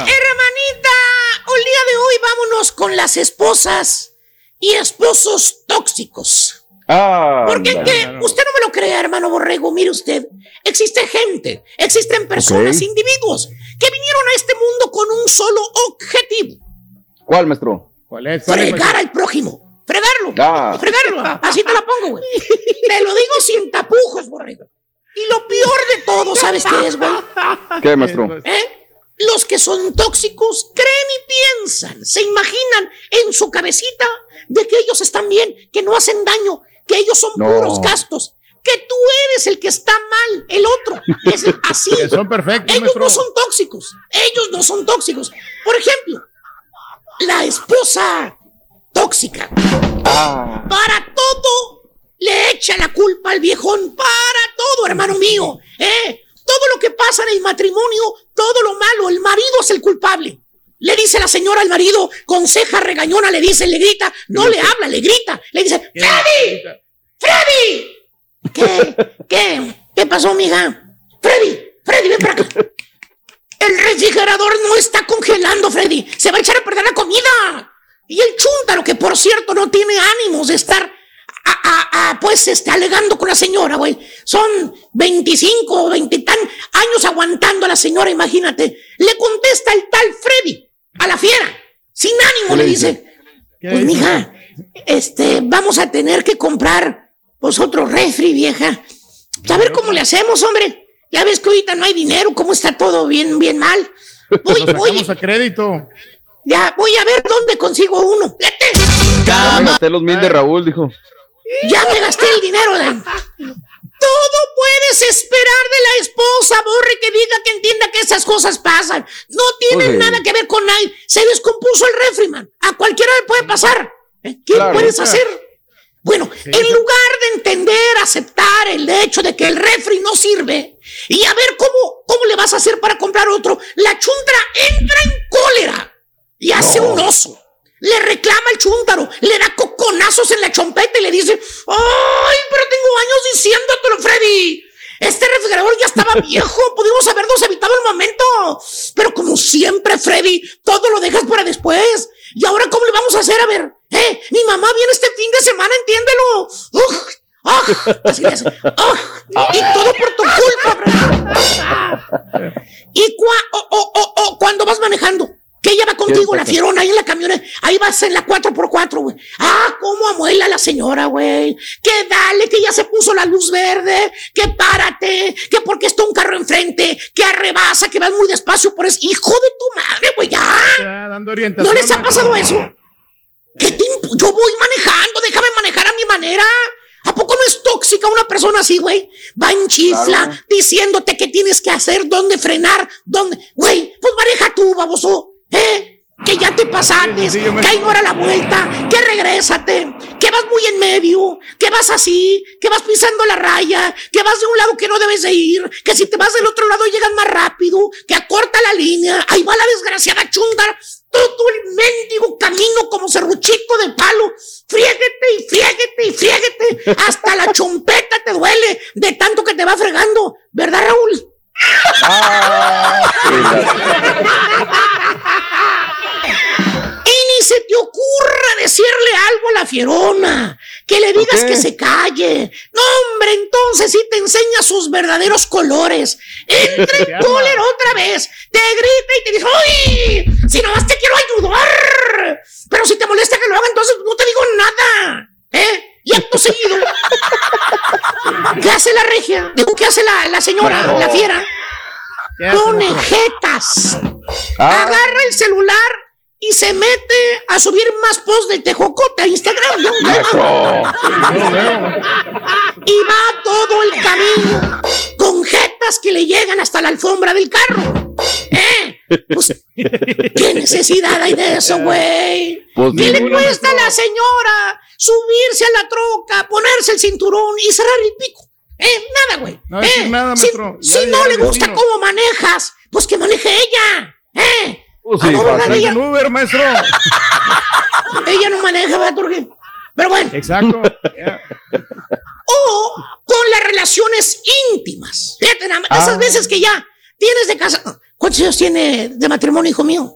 el día de hoy vámonos con las esposas y esposos tóxicos. Ah, Porque anda. que usted no me lo crea, hermano Borrego, mire usted, existe gente, existen personas, individuos que vinieron a este mundo con un solo objetivo, ¿Cuál, maestro? ¿Cuál es? ¿Cuál es, fregar al prójimo, fregarlo, Ah. fregarlo, así te la pongo, güey. Te lo digo sin tapujos, Borrego. Y lo peor de todo, ¿sabes qué es, güey? ¿Qué, maestro? ¿Eh? Los que son tóxicos creen y piensan, se imaginan en su cabecita de que ellos están bien, que no hacen daño, que ellos son No. puros gastos, que tú eres el que está mal, el otro. Es así. Son perfectos, Ellos maestro. no son tóxicos. Ellos no son tóxicos. Por ejemplo, la esposa tóxica. Ah, Para todo le echa la culpa al viejón. Para todo, hermano mío. ¿eh? Todo lo que pasa en el matrimonio, todo lo malo, el marido es el culpable. Le dice la señora al marido, con ceja regañona, le dice, le grita, no le habla, le grita, le dice, ¡Freddy! ¡Freddy! ¿Qué? ¿Qué? ¿Qué pasó, mija? ¡Freddy! ¡Freddy, ven para acá! El refrigerador no está congelando, Freddy. Se va a echar a perder la comida. Y el chúntaro, que por cierto no tiene ánimos de estar, a- a- a, pues, este, alegando con la señora, güey. Son 25 o 20 tan años aguantando a la señora, imagínate. Le contesta el tal Freddy a la fiera, sin ánimo, ¿Qué le dice. dice? Pues, mija, este, vamos a tener que comprar, pues, otro refri, vieja. A ver cómo le hacemos, hombre. Ya ves que ahorita no hay dinero, cómo está todo bien, bien mal. Voy, voy, a crédito. ya, voy a ver dónde consigo uno. Vete. Ya me gasté los mil de Raúl, dijo. Ya me gasté el dinero de... Todo puedes esperar de la esposa, Borre, que diga que entienda que esas cosas pasan. No tienen nada que ver con nadie. Se descompuso el refri, man. A cualquiera le puede pasar. ¿Eh? ¿Qué Claro. puedes hacer? Bueno, en lugar de entender, aceptar el hecho de que el refri no sirve y a ver cómo, cómo le vas a hacer para comprar otro, la chuntra entra en cólera y hace un oso. Le reclama el chúntaro, le da coconazos en la chompeta y le dice, ¡ay, pero tengo años diciéndotelo, Freddy! Este refrigerador ya estaba viejo, pudimos habernos evitado el momento. Pero como siempre, Freddy, todo lo dejas para después. ¿Y ahora cómo le vamos a hacer? A ver, ¿eh? Mi mamá viene este fin de semana, entiéndelo. ¡Ugh! ¡Ah! Así hace. ¡Ah! Y todo por tu culpa, Freddy. Y cua- o, o- o- o cuando vas manejando, que ella va contigo, la fierona, ahí en la camioneta, ahí vas en la 4x4, güey. Ah, cómo amuela la señora, güey. Que dale, que ya se puso la luz verde, que párate, que porque está un carro enfrente, que arrebasa, que vas muy despacio por eso. Hijo de tu madre, güey, ya. Ya, dando orientación. ¿No les ha pasado eso? ¿Qué te Yo voy manejando, déjame manejar a mi manera. ¿A poco no es tóxica una persona así, güey? Va en chifla, Claro. diciéndote qué tienes que hacer, dónde frenar, dónde. Güey, pues maneja tú, baboso. Te pasaste, Sí, sí, yo me- que ahí no era la vuelta, que regrésate, que vas muy en medio, que vas así, que vas pisando la raya, que vas de un lado que no debes de ir, que si te vas del otro lado llegas más rápido, que acorta la línea, ahí va la desgraciada chunda, todo el mendigo camino como serruchito de palo, friéguete y friéguete y friéguete, hasta la chompeta te duele de tanto que te va fregando, ¿verdad Raúl? Se te ocurra decirle algo a la fierona, que le digas que se calle. No, hombre, entonces sí te enseña sus verdaderos colores. Entra en cólera otra vez, te grita y te dice, ¡ay! Si nomás te quiero ayudar. Pero si te molesta que lo haga, entonces no te digo nada. ¿Eh? Y acto seguido. ¿Qué hace la regia? Digo, ¿qué hace la, la señora, la fiera? ¿Qué hace, Pone maestro? jetas. Ah. Agarra el celular y se mete a subir más posts del tejocote a Instagram. ¿no? Y va todo el camino con jetas que le llegan hasta la alfombra del carro. ¿Eh? Pues, ¿qué necesidad hay de eso, güey? Pues ¿Qué le cuesta a la señora subirse a la troca, ponerse el cinturón y cerrar el pico? ¿Eh? Nada, güey. No ¿Eh? nada, Si- maestro. Ya Si, no le gusta cómo manejas, pues que maneje ella. ¿Eh? Pues sí, Ah, ella, Uber, maestro. ella no maneja, ¿verdad, Turquín? Pero bueno. Exacto. O con las relaciones íntimas. Fíjate, esas Ah. veces que ya tienes de casa. ¿Cuántos años tiene de matrimonio, hijo mío?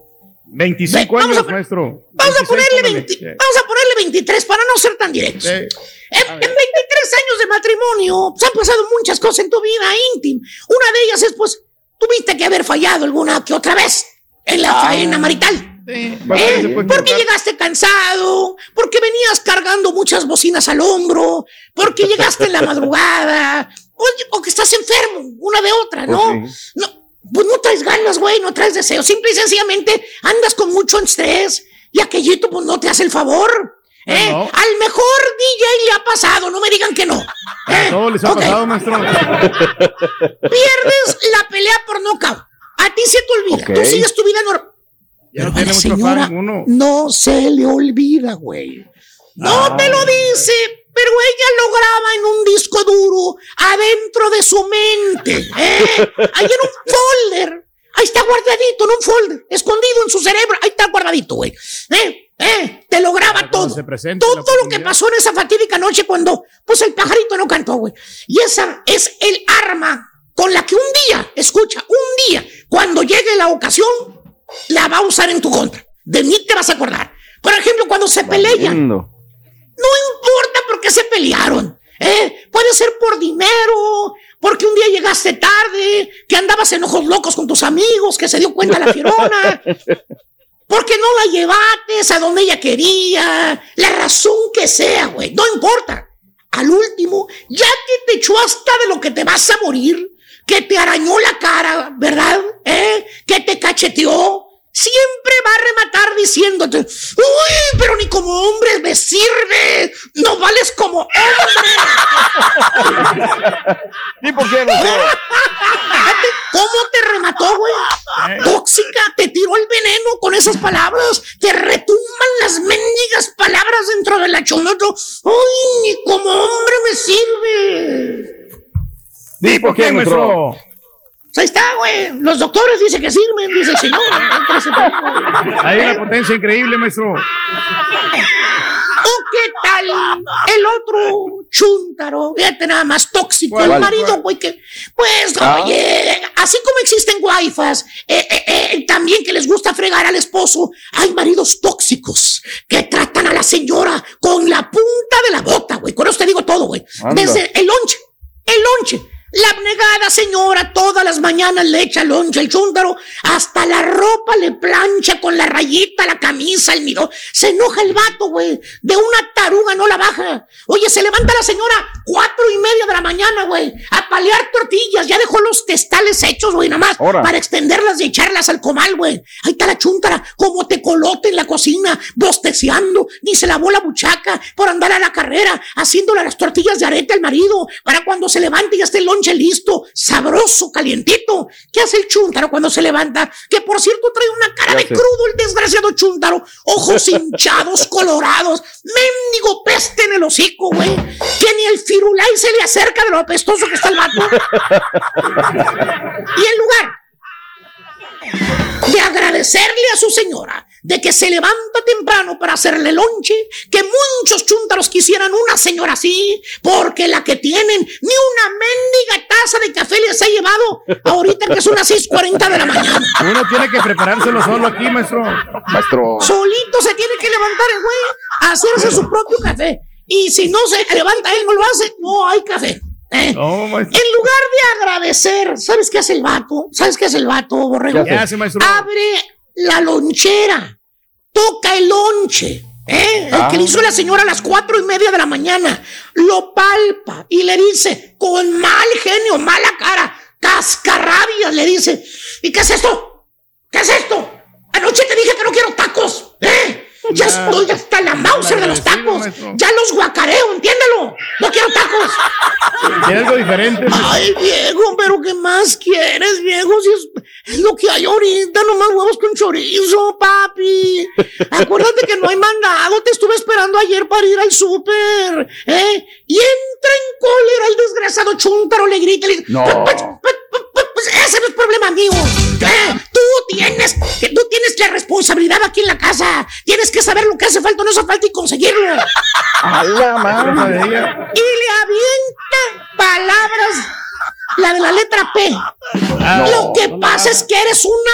25 Vamos a- años, maestro. Vamos a 26, ponerle póngale. 20 Sí. vamos a ponerle 23 para no ser tan directos. Sí. En, en 23 años de matrimonio pues, han pasado muchas cosas en tu vida íntima. Una de ellas es, pues, tuviste que haber fallado alguna que otra vez en la faena marital. Sí, ¿Eh? Porque llegaste cansado, porque venías cargando muchas bocinas al hombro, porque llegaste en la madrugada, o, o que estás enfermo, una de otra, ¿no? Pues No, pues no traes ganas, güey, no traes deseo, simple y sencillamente andas con mucho estrés y aquellito pues no te hace el favor. ¿eh? No. Al mejor DJ le ha pasado, no me digan que no. ¿eh? Todo les ha Ok. pasado, maestro. Pierdes la pelea por nocaut. A ti se te olvida, tú sigues tu vida normal. Ya no Pero a tiene la mucho señora no se le olvida, güey. No te lo dice, pero ella lo graba en un disco duro adentro de su mente. ¿eh? Ahí en un folder. Ahí está guardadito en un folder, escondido en su cerebro. Ahí está guardadito, güey. ¿Eh? ¿Eh? Te lo graba todo. Todo lo que pasó en esa fatídica noche cuando, pues el pajarito no cantó, güey. Y esa es el arma con la que un día, escucha, un día, cuando llegue la ocasión, la va a usar en tu contra. De mí te vas a acordar. Por ejemplo, cuando se pelean. No importa por qué se pelearon. ¿eh? Puede ser por dinero, porque un día llegaste tarde, que andabas en ojos locos con tus amigos, que se dio cuenta la fierona. Porque no la llevaste a donde ella quería. La razón que sea, güey. No importa. Al último, ya que te echó hasta de lo que te vas a morir, que te arañó la cara, ¿verdad? ¿Eh? Que te cacheteó, siempre va a rematar diciéndote, uy, pero ni como hombre me sirve, no vales como hombre. ¿Y por qué no? ¿Cómo te remató, güey? Tóxica, te tiró el veneno con esas palabras, te retumban las mendigas palabras dentro de la chonoto. Uy, ni como hombre me sirve. ¿Y por qué, nuestro? Ahí está, güey. Los doctores dicen que sirven, dice el señor. Hay una potencia increíble, maestro. ¿O qué tal el otro chúntaro? Fíjate nada más tóxico. El marido, güey, que. Pues, ah. oye, así como existen waifas, eh, eh, eh, también que les gusta fregar al esposo, hay maridos tóxicos que tratan a la señora con la punta de la bota, güey. Con eso te digo todo, güey. Desde el lonche, el lonche la abnegada señora todas las mañanas le echa loncha el chúndaro, hasta la ropa le plancha con la rayita, la camisa, el miró. Se enoja el vato, güey. De una taruga no la baja. Oye, se levanta la señora cuatro y media de la mañana, güey, a palear tortillas. Ya dejó los testales hechos, güey, nada más. Para extenderlas y echarlas al comal, güey. Ahí está la chúntara, como te colote en la cocina, bosteceando. Ni se lavó la buchaca por andar a la carrera, haciéndole las tortillas de arete al marido, para cuando se levante y esté el lonche listo, sabroso, calientito. ¿Qué hace el chúntaro cuando se levanta? Que por cierto trae una cara de crudo el desgraciado chúntaro. Ojos hinchados, colorados. Mendigo peste en el hocico, güey. Que ni el firulay se le acerca de lo apestoso que está el vato. y en lugar de agradecerle a su señora de que se levanta temprano para hacerle lonche, que muchos chúntaros quisieran una señora así, porque la que tienen ni una mendiga taza de café les ha llevado ahorita que son las 6.40 de la mañana. Uno tiene que preparárselo solo aquí, maestro. Maestro. Solito se tiene que levantar el güey, a hacerse su propio café. Y si no se levanta él, no lo hace, no hay café. ¿Eh? en lugar de agradecer, ¿sabes qué hace el vato? ¿Sabes qué hace el vato, borrego? Abre la lonchera, toca el lonche. ¿Eh? El que le hizo la señora a las cuatro y media de la mañana, lo palpa y le dice, con mal genio, mala cara, cascarrabias, le dice, ¿y qué es esto? ¿Qué es esto? Anoche te dije que no quiero tacos, ¿eh? Ya estoy hasta la Mauser de los tacos. Ya los guacareo, entiéndelo. No quiero tacos. ¿Quieres algo diferente? Ay, viejo, pero ¿qué más quieres, viejo? Si es, lo que hay ahorita, nomás huevos con chorizo, papi. Acuérdate que no hay mandado. Te estuve esperando ayer para ir al súper. ¿eh? Y entra en cólera el desgraciado chuntaro, le grita. Le... No. Ese no es problema mío. ¿eh? Tú tienes, que tú tienes la responsabilidad aquí en la casa. Tienes que saber lo que hace falta o no hace falta y conseguirlo. A la madre. Y le avienta palabras, la de la letra P. Ah, lo que pasa es que eres una.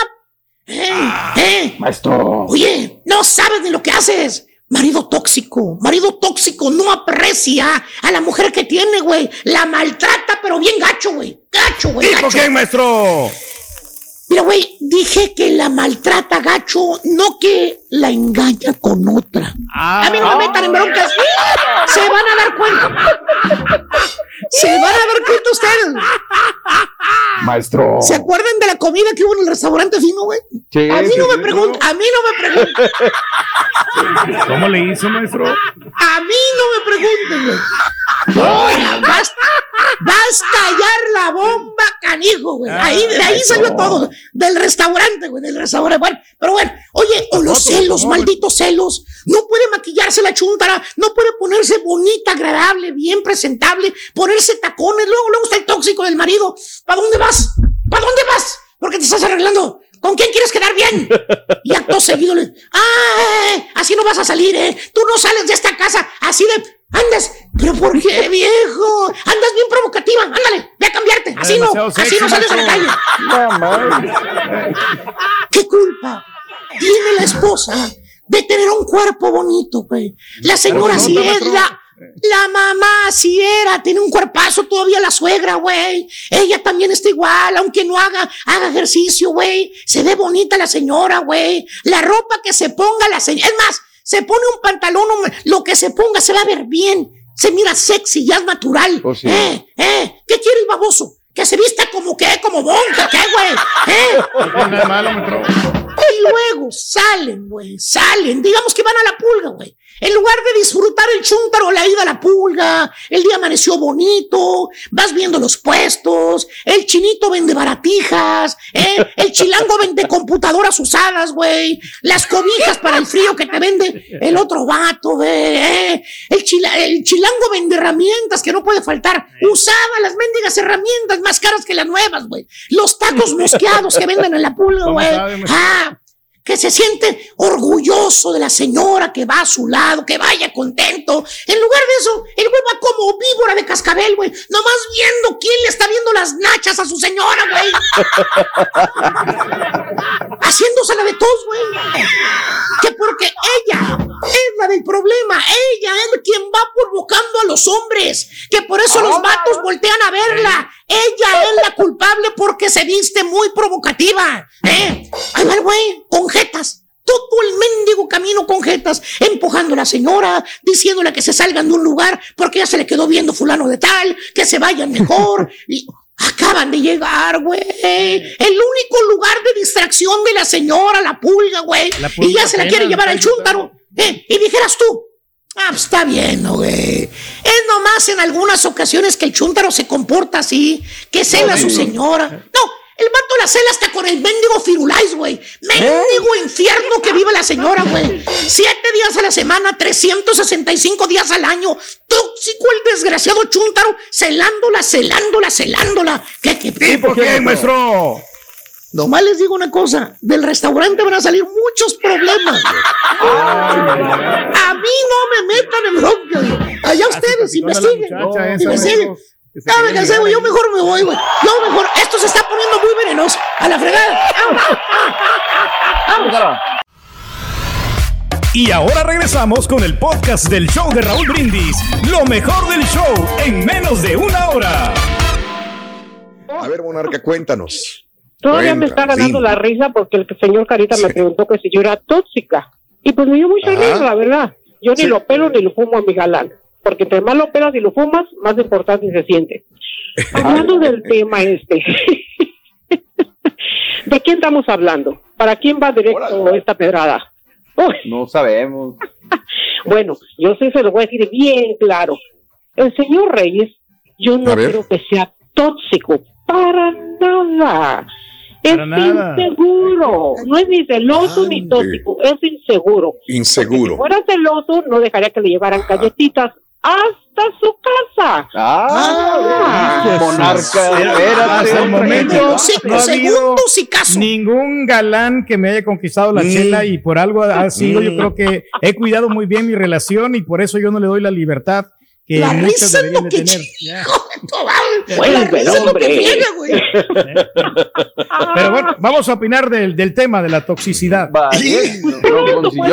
Eh, eh. Maestro. Oye, no sabes de lo que haces. Marido tóxico, marido tóxico no aprecia a la mujer que tiene, güey. La maltrata, pero bien gacho, güey. Gacho, güey. ¿Y por qué, maestro? Mira, güey, dije que la maltrata gacho, no que la engaña con otra. a mí no me metan en broncas. Se van a dar cuenta. Se van a dar cuenta ustedes. Maestro. ¿Se acuerdan de la comida que hubo en el restaurante fino, güey? a mí no me preguntan, a mí no me preguntan. ¿Cómo le hizo, maestro? A mí no me pregunten, güey. vas, vas a tallar la bomba, canijo, güey. Ahí, de ahí salió todo. Del restaurante, güey, del restaurante. Bueno, pero bueno, oye, o los celos, malditos celos. No puede maquillarse la chuntara, no puede ponerse bonita, agradable, bien presentable, ponerse tacones. Luego, luego está el tóxico del marido. ¿Para dónde vas? ¿Para dónde vas? ¿Por qué te estás arreglando? ¿Con quién quieres quedar bien? Y acto seguido le, ¡ah! Así no vas a salir, ¿eh? Tú no sales de esta casa así de, andas, pero ¿por qué, viejo? Andas bien provocativa, ándale, ve a cambiarte. Así no, así no sales a la calle. ¿Qué culpa tiene la esposa de tener un cuerpo bonito, güey. La señora sí es la, la mamá sí era, tiene un cuerpazo todavía la suegra, güey. Ella también está igual, aunque no haga, haga ejercicio, güey. Se ve bonita la señora, güey. La ropa que se ponga la señora, es más, se pone un pantalón, lo que se ponga se va a ver bien. Se mira sexy, ya es natural. Oh, sí. ¿Eh? ¿Eh? ¿Qué quiere el baboso? Que se vista como qué, como bonca, ¿qué, güey? ¿Eh? Y luego salen, güey, salen. Digamos que van a la pulga, güey. En lugar de disfrutar el chúntaro, la ida a la pulga, el día amaneció bonito, vas viendo los puestos, el chinito vende baratijas, ¿eh? el chilango vende computadoras usadas, güey, las cobijas para el frío que te vende el otro vato, güey, ¿eh? el, chila- el chilango vende herramientas que no puede faltar, usaba las mendigas herramientas más caras que las nuevas, güey, los tacos mosqueados que venden en la pulga, ¿Cómo güey. Ah, que se siente orgulloso de la señora que va a su lado, que vaya contento. En lugar de eso, el güey va como víbora de cascabel, güey, nomás viendo quién le está viendo las nachas a su señora, güey. Haciéndosela de todos, güey. Que porque ella es la del problema, ella es quien va provocando a los hombres, que por eso los vatos voltean a verla. Ella es la culpable porque se viste muy provocativa. ¿eh? Ahí va el güey, con jetas. Todo el mendigo camino con jetas, empujando a la señora, diciéndole que se salgan de un lugar porque ya se le quedó viendo fulano de tal, que se vayan mejor. Y acaban de llegar, güey. El único lugar de distracción de la señora, la pulga, güey. Y ya se la quiere llevar al chúntaro. ¿eh? Y dijeras tú, Ah, pues está bien, ¿no, güey. Es nomás en algunas ocasiones que el chúntaro se comporta así, que cela a su señora. No, el vato la cela hasta con el mendigo firulais, güey. Mendigo infierno que vive la señora, güey. Siete días a la semana, 365 días al año. Tóxico el desgraciado chúntaro, celándola, celándola, celándola. ¿Qué, qué, qué, ¿Por qué, maestro? Nomás les digo una cosa, del restaurante van a salir muchos problemas. A mí no me metan en bronca. Allá ustedes investiguen. Investiguen. amigo. Ya me cansé, güey. Yo mejor me voy, güey. Yo mejor. Esto se está poniendo muy venenoso. A la fregada. Y ahora regresamos con el podcast del show de Raúl Brindis. Lo mejor del show en menos de una hora. A ver, Monarca, cuéntanos. Todavía me está ganando dime. la risa porque el señor Carita me preguntó que si yo era tóxica. Y pues me dio mucha Ajá. risa, la verdad. Yo ni lo pelo ni lo fumo a mi galán. Porque entre más lo pelas y lo fumas, más importante se siente. Hablando del tema este. ¿De quién estamos hablando? ¿Para quién va directo esta pedrada? Uy, No sabemos. bueno, yo sí se lo voy a decir bien claro. El señor Reyes, yo no creo que sea tóxico para nada. Es nada. inseguro. No es ni celoso ni tóxico, es inseguro. Si Inseguro. fuera celoso, no dejaría que le llevaran galletitas hasta su casa. Ah, monarca, Era- espérate. hasta el momento Cinco no ha segundos y caso. ningún galán que me haya conquistado la Mm. chela y por algo ha sido, yo Mm. creo que he cuidado muy bien mi relación y por eso yo no le doy la libertad que La es deberían lo de que tener. Pero bueno, vamos a opinar del, del tema de la toxicidad.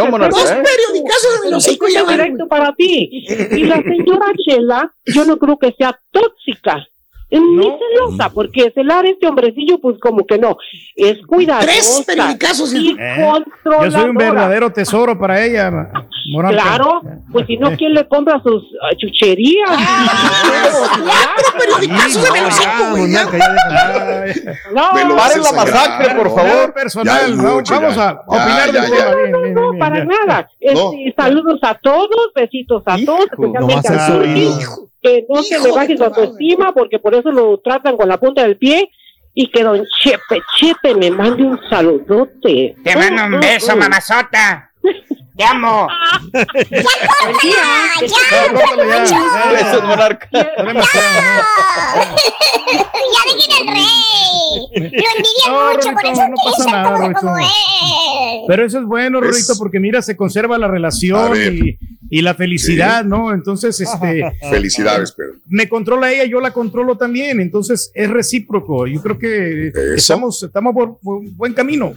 Monarca, ¿eh? periodicazos los ya directo para ti. Y la señora Chela, yo no creo que sea tóxica. Ni celosa, porque celar este hombrecillo, pues como que no. Es cuidadosa. Tres periodicazos. Y Eh. Yo soy un verdadero tesoro para ella. Claro, pues si no, ¿quién le compra sus ah, chucherías? Cuatro periodicazos en el hocico, güey. ya. No, Paren la masacre, por ¿no? favor. Ya, personal, Ya, vamos, a opinar ya, tema. no, bien, para ya. nada. No. Este, saludos a todos, besitos a todos, especialmente a. que no se le baje su madre. autoestima porque por eso lo tratan con la punta del pie y que don Chepe Chepe me mande un saludote. Te mando un Mm, beso, mm, mm. mamazota. Te amo. ¡Ya, Córtale ya, ya, ya. Besos, monarca. ¿no? ¡Ya dejen al rey! Lo envidian No, mucho, por Rorrito, eso no quiere pasa ser nada, como, como él. Pero eso es bueno, Pues- Rorrito, porque mira, se conserva la relación y, y la felicidad, ¿no? Entonces, este, Felicidades, Pedro. me controla ella, yo la controlo también, entonces es recíproco. Yo creo que Eso. estamos, estamos por, por buen camino.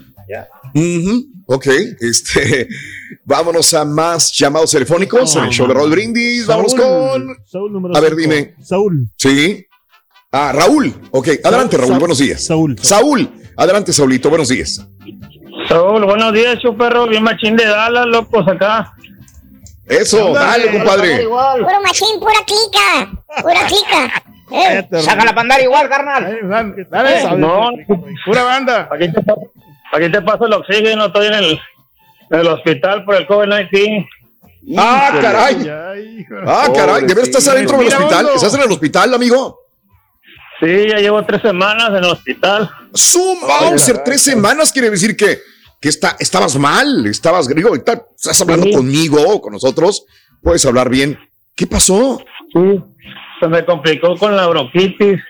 Ujú, Ok, este, Vámonos a más llamados telefónicos en el show de Raúl Brindis. Vámonos con. a ver, dime. Saúl. Sí. Ah, Raúl. Ok, adelante, Raúl. Buenos días. Saúl. Saúl. Adelante, Saulito. Buenos días. Saúl, buenos días, su perro, bien machín de Dallas, locos acá. Eso, dale, compadre. Puro machín, pura clica. Pura clica. Eh, Saca la pandara igual, carnal. Dale, No, pura banda. aquí te, aquí te paso el oxígeno, estoy en el, el hospital por el COVID-19. Ah, caray. Ah, caray. ¿De estás adentro del hospital? ¿Estás en el hospital, amigo? Sí, ya llevo tres semanas en el hospital. Zoom Bowser, tres semanas quiere decir que, que está, estabas mal, estabas griego, ahorita estás hablando Sí. conmigo o con nosotros, puedes hablar bien. ¿Qué pasó? Sí, se me complicó con la bronquitis,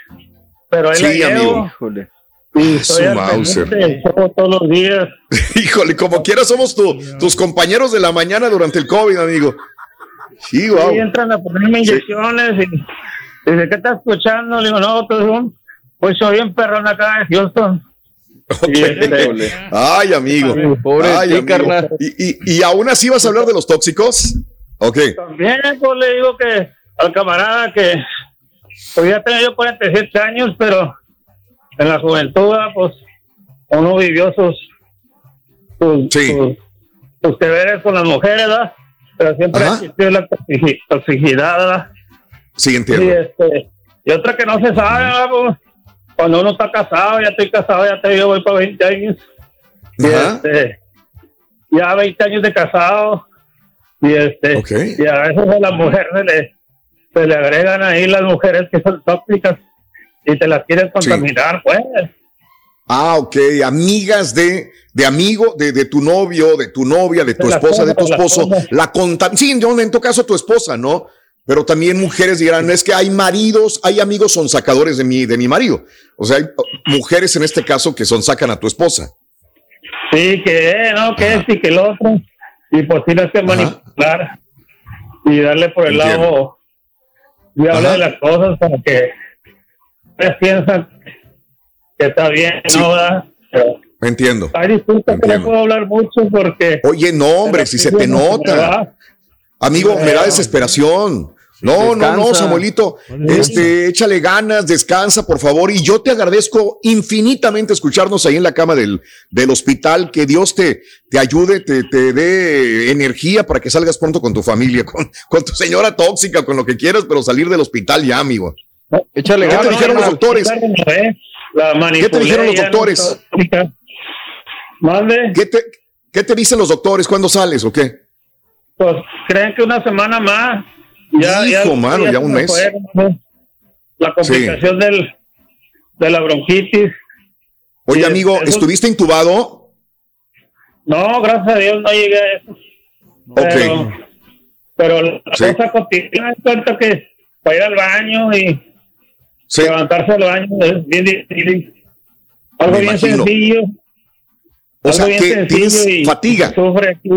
pero ahí la Sí, llevo. amigo. Y Ah, estoy todos los días. Híjole, como quiera somos tu- tus compañeros de la mañana durante el COVID, amigo. Sí, wow. Sí, entran a ponerme inyecciones y dice, ¿qué estás escuchando? Le digo, no, pues, un- pues soy bien perrón acá de Houston. Y, este, Ay, amigo. Pobre Ay, ti, amigo. carnal. ¿Y, y, y aún así vas a hablar de los tóxicos? Ok. También pues, le digo que al camarada que pues ya tengo yo 47 años, pero en la juventud, pues uno vivió sus sus, sus, sus que veres con las mujeres, ¿verdad? Pero siempre Ajá. ha existido la toxici- toxicidad, ¿verdad? Sí, Y, entiendo. este, y otra que no se sabe, ¿verdad? Pues, cuando uno está casado, ya estoy casado, ya te digo, voy para 20 años. Y, este, ya 20 años de casado. Y este, y a veces a la mujer se le, se le agregan ahí las mujeres que son tóxicas y te las quieren contaminar, pues. Ah, ok. Amigas de, de amigo, de, de tu novio, de tu novia, de tu De esposa, de tu esposo. La contam Sí, yo, en tu caso tu esposa, ¿no? Pero también mujeres dirán, es que hay maridos, hay amigos son sacadores de mi, de mi marido. O sea, hay uh, mujeres en este caso que son sacan a tu esposa. Sí, que no, que este y que el otro. Y por si no que manipular y darle por el Entiendo. lado y hablar Ajá. de las cosas para que ustedes piensan que está bien, ¿no? ¿verdad? Pero, Entiendo. ay, disculpa que no puedo hablar mucho porque. Oye, no, hombre, si se te nota. Amigo, me da desesperación. No, no, no, Descansa. Samuelito, este, échale ganas, descansa, por favor. Y yo te agradezco infinitamente escucharnos ahí en la cama del, del hospital. Que Dios te, te ayude, te, te dé energía para que salgas pronto con tu familia, con, con tu señora tóxica, con lo que quieras, pero salir del hospital ya, amigo. Échale ¿Qué te dijeron los doctores? La ¿Qué te dijeron los ya doctores? ¿Mande? ¿Qué te, ¿Qué te dicen los doctores? ¿Cuándo sales o qué? Pues creen que una semana más. Ya, Hijo, mano, ya un me mes. fue, ¿no? La complicación del, de la bronquitis. Oye, Sí, amigo, eso- ¿estuviste intubado? No, gracias a Dios no llegué a eso. Pero, pero la cosa cotidiana es que para ir al baño y levantarse al baño es bien difícil. Algo Me bien imagino. sencillo. O algo sea, bien que sencillo tienes y fatiga. Sufre aquí.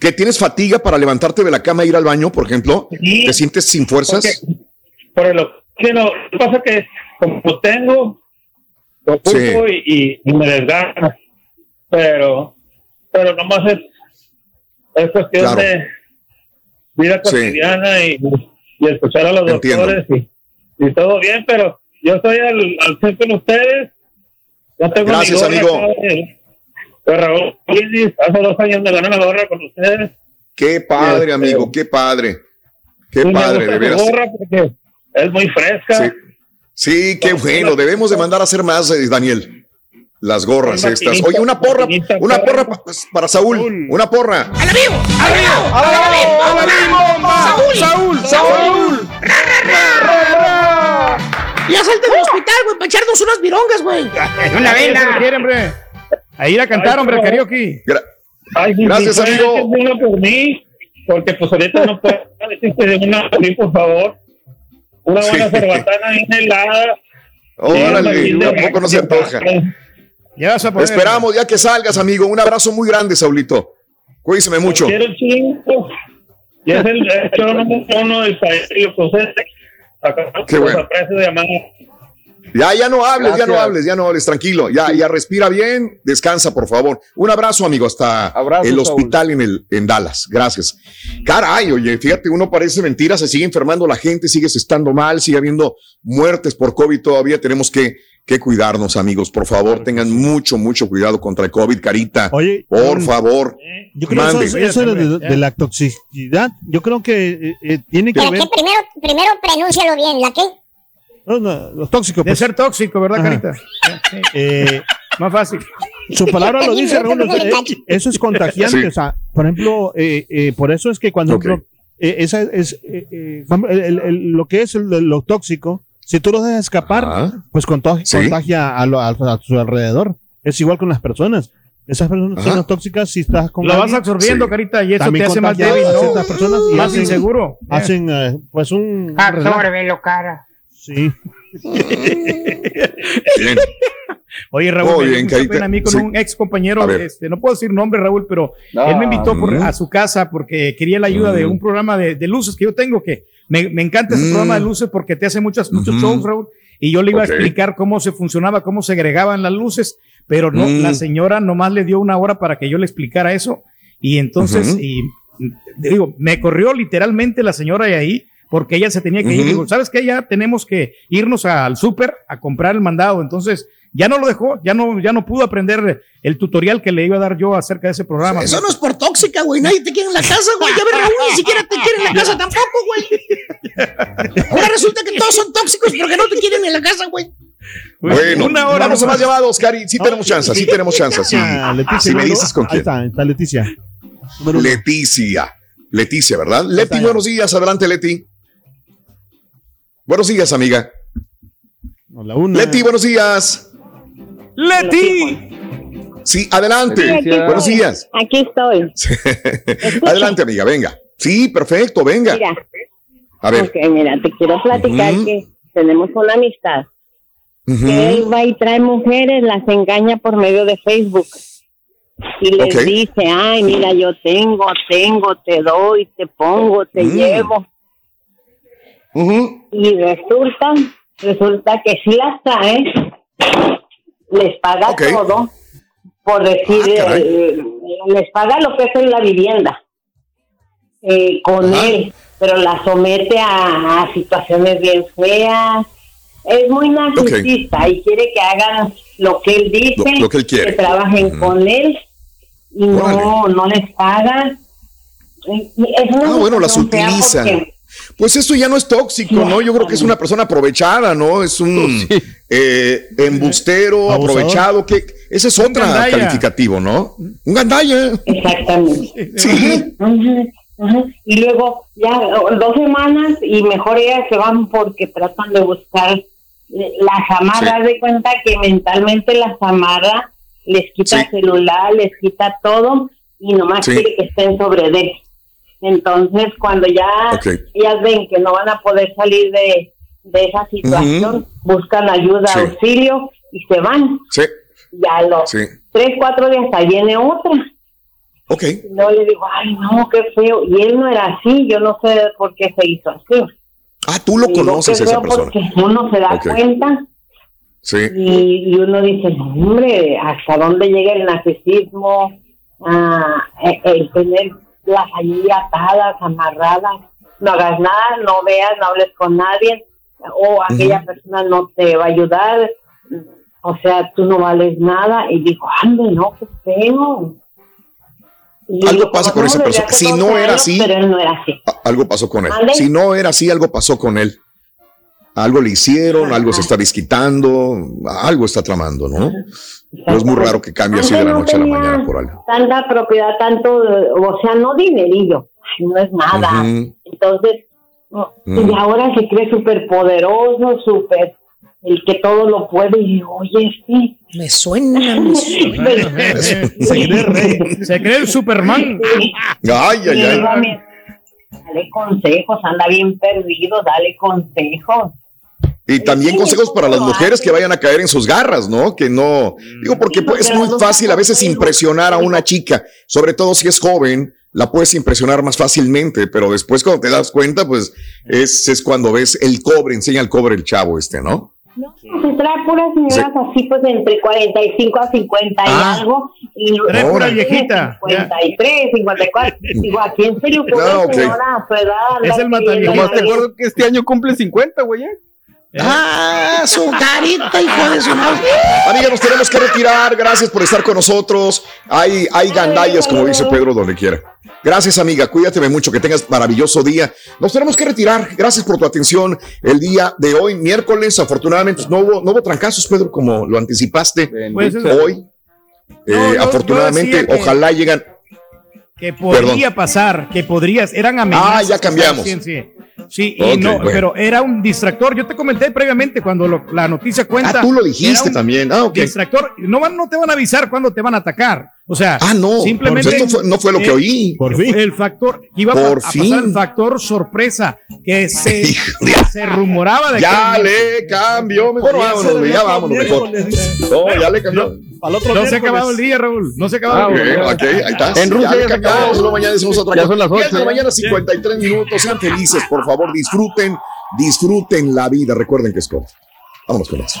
¿Que tienes fatiga para levantarte de la cama e ir al baño, por ejemplo? ¿Te sientes sin fuerzas? Por. Lo que pasa es que como tengo, lo ocupo Sí. y, me desgana. Pero, pero nomás es, es cuestión Claro. de vida Sí. cotidiana y, y escuchar a los Entiendo. doctores y, y todo bien, pero yo estoy al, al centro con ustedes. Ya tengo mi Gracias, gorra amigo. de- de Raúl. Hace dos años me gané la gorra con ustedes. Qué padre, Este, amigo, qué padre. Qué padre, gusta de su veras. gorra porque es muy fresca. Sí. Sí, qué bueno. Debemos de mandar a hacer más, eh, Daniel. Las gorras estas. Oye, una porra, una porra pa- para Saúl. Una porra. ¡Saúl! ¡Saúl! Ya salte del hospital, güey, para echarnos unas virongas, güey. Una vela. quiere, hombre? A ir a cantar, hombre, al karaoke. Ay, sí, Gracias, amigo. Una por mí, porque pues ahorita no puedo decirte de una por mí, por favor. Una buena Sí. cerbatana bien helada. Órale, tampoco no se antoja. Ya vas a Te esperamos ya que salgas, amigo. Un abrazo muy grande, Saulito. Cuídese mucho. Quiero un chingo. Y es el hecho número uno del país. Qué bueno. de. Ya, ya no hables, ya no hables, ya no hables, tranquilo. Ya, ya respira bien, descansa, por favor. Un abrazo, amigo, hasta Abrazo, el Saúl. hospital en, el, en Dallas. Gracias. Caray, oye, fíjate, uno parece mentira, se sigue enfermando la gente, sigues estando mal, sigue habiendo muertes por COVID todavía. Tenemos que, que cuidarnos, amigos. Por favor, tengan mucho, mucho cuidado contra el COVID, carita. Oye, por favor. Yo creo que Mande. eso, eso de, de la toxicidad, yo creo que eh, eh, tiene que ¿Pero ver. Primero, primero prenúncialo bien. ¿La qué? No, no, los tóxicos. De pues. ser tóxico, ¿verdad, Ajá. Carita? Eh, Más fácil. Su palabra lo dice, Raúl. eh, eso es contagiante. Sí. O sea, por ejemplo, eh, eh, por eso es que cuando Ok. por ejemplo, eh, esa es eh, eh, por ejemplo, el- el- el- lo que es el- lo tóxico, si tú lo dejas escapar, pues Sí. contagia a, lo- a- a su alrededor. Es igual con las personas. Esas personas Ajá. son tóxicas si estás con Lo vas absorbiendo, Carita, y eso también te hace más débil, a ¿no? ciertas personas y Más hacen- inseguro. Hacen eh, pues un Absórbelo, cara. Sí. Bien. Oye, Raúl, dio bien, a mí con Sí. un ex compañero, este, no puedo decir nombre, Raúl, pero No. él me invitó por- Mm. a su casa porque quería la ayuda de Mm. un programa de, de luces que yo tengo, que me, me encanta ese Mm. programa de luces porque te hace muchas, muchos shows, Raúl, y yo le iba a explicar cómo se funcionaba, cómo se agregaban las luces, pero no, Mm. la señora nomás le dio una hora para que yo le explicara eso, y entonces, y mm, digo, me corrió literalmente la señora de ahí, porque ella se tenía que ir. Ujú. Digo, ¿sabes qué? Ya tenemos que irnos al súper a comprar el mandado. Entonces, ya no lo dejó, ya no, ya no pudo aprender el tutorial que le iba a dar yo acerca de ese programa. Eso no es por tóxica, güey. Nadie te quiere en la casa, güey. Ya ves, Raúl, ni siquiera te quiere en la casa tampoco, güey. Ahora resulta que todos son tóxicos porque no te quieren en la casa, güey. Bueno, Una hora vamos a nomás. más llamados, Cari. Sí tenemos chance, sí tenemos chance. Sí. Ah, Leticia, Si me dices con Ahí quién. está, está Leticia. Leticia. Leticia, ¿verdad? Leti, buenos días. Adelante, Leti. Buenos días, amiga. No, la una. Leti, buenos días. ¡Leti! Sí, adelante. Sí, aquí buenos días. Aquí estoy. adelante, amiga, venga. Sí, perfecto, venga. Mira, A ver. ok, mira, te quiero platicar que tenemos una amistad. Que él va y trae mujeres, las engaña por medio de Facebook. Y les dice, ay, mira, yo tengo, tengo, te doy, te pongo, te Mm. llevo. Ujú. Y resulta, resulta que si las trae, les paga todo, por decir, Ah, eh, les paga lo que es en la vivienda eh, con Ajá. él, pero la somete a, a situaciones bien feas. Es muy narcisista y quiere que hagan lo que él dice, Lo- lo que él quiere. trabajen Ujú. con él y no, no les y es una Ah, bueno, las utilizan. Pues esto ya no es tóxico, ¿no? Yo creo que es una persona aprovechada, ¿no? Es un eh, embustero, Abusador. aprovechado, que ese es otro calificativo, ¿no? Un gandalla. Exactamente. Sí. Y luego ya dos semanas y mejor ellas se van porque tratan de buscar las amarras de cuenta que mentalmente las amarra, les quita Sí. celular, les quita todo y nomás Sí. quiere que estén sobre de él. Entonces cuando ya Ok. ellas ven que no van a poder salir de, de esa situación, buscan ayuda, Sí. auxilio y se van. Sí, Ya los sí. tres, cuatro días ahí viene otra. Ok. No le digo, ay, no, qué feo. Y él no era así, yo no sé por qué se hizo así. Ah, tú lo Digo, conoces a esa persona. Porque uno se da cuenta Sí. y, y uno dice, "No, hombre, ¿hasta dónde llega el narcisismo? Ah, el, el tener las allí atadas, amarradas. No hagas nada, no veas, no hables con nadie. O aquella persona no te va a ayudar. O sea, tú no vales nada. Y digo, ande, no, qué feo. Y Algo pasa con "No, esa persona. Si 12 no era años", así- Pero él no era así. Algo pasó con él. Si no era así, algo pasó con él. Algo le hicieron, algo se está desquitando, algo está tramando, ¿no? Pero es muy raro que cambie así de la no noche a la mañana por algo. Tanta propiedad, tanto, o sea, no dinerillo, no es nada. Entonces, no, Mm. y ahora se cree súper poderoso, súper, el que todo lo puede, y oye, este. Me suena, me suena. Se cree rey, se cree el Superman. Ay, ay, ay. Dale consejos, anda bien perdido, dale consejos. Y también consejos para las mujeres que vayan a caer en sus garras, ¿no? Que no, digo, porque pues, es muy fácil a veces impresionar a una chica, sobre todo si es joven, la puedes impresionar más fácilmente, pero después cuando te das cuenta, pues es, es cuando ves el cobre, enseña el cobre el chavo este, ¿no? Pues trae puras señoras así, pues entre 45 a 50 Ah. y algo. Y Trae pura viejita, 53, 54. Digo, ¿a quién se le ocurre, Ah, ok. señora, a su edad? Es el. Nomás te acuerdo que este año cumple 50, güey. ¿eh? Ah, su carita, hijo de su madre. Amiga, nos tenemos que retirar. Gracias por estar con nosotros. Hay, hay gandallas, como dice Pedro, donde quiera. Gracias, amiga. Cuídateme mucho. Que tengas maravilloso día. Nos tenemos que retirar. Gracias por tu atención el día de hoy, miércoles. Afortunadamente, no hubo, no hubo trancazos, Pedro, como lo anticipaste Pues, hoy. Eh, No, afortunadamente, decía que- ojalá llegan. Que podría Perdón. pasar, que podrías, eran amenazas. Ah, ya cambiamos. Sí, sí. Y no, bueno. pero era un distractor. Yo te comenté previamente cuando lo- la noticia cuenta. Ah, tú lo dijiste también. Ah. Distractor. No, van, no te van a avisar cuándo te van a atacar. O sea, Ah, no. simplemente. Esto fue- no fue lo que oí. Por fin. El factor, iba a, Por a fin. pasar el factor sorpresa, que se, se rumoraba de Ya que. le cambió. Mejor vámonos, ya vámonos, mejor. No, ya le cambió. Al otro No se ha acabado el día, Raúl. No se ha acabado Ah, el día. bueno. Ok, ahí está. En Rusia ya ya acabó. luego mañana decimos otra Ya cosa. son las 10 de ocho, la ya. mañana, 53 minutos. Sean felices, por favor, disfruten, disfruten la vida. Recuerden que es corta. Vámonos con eso.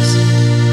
eyes.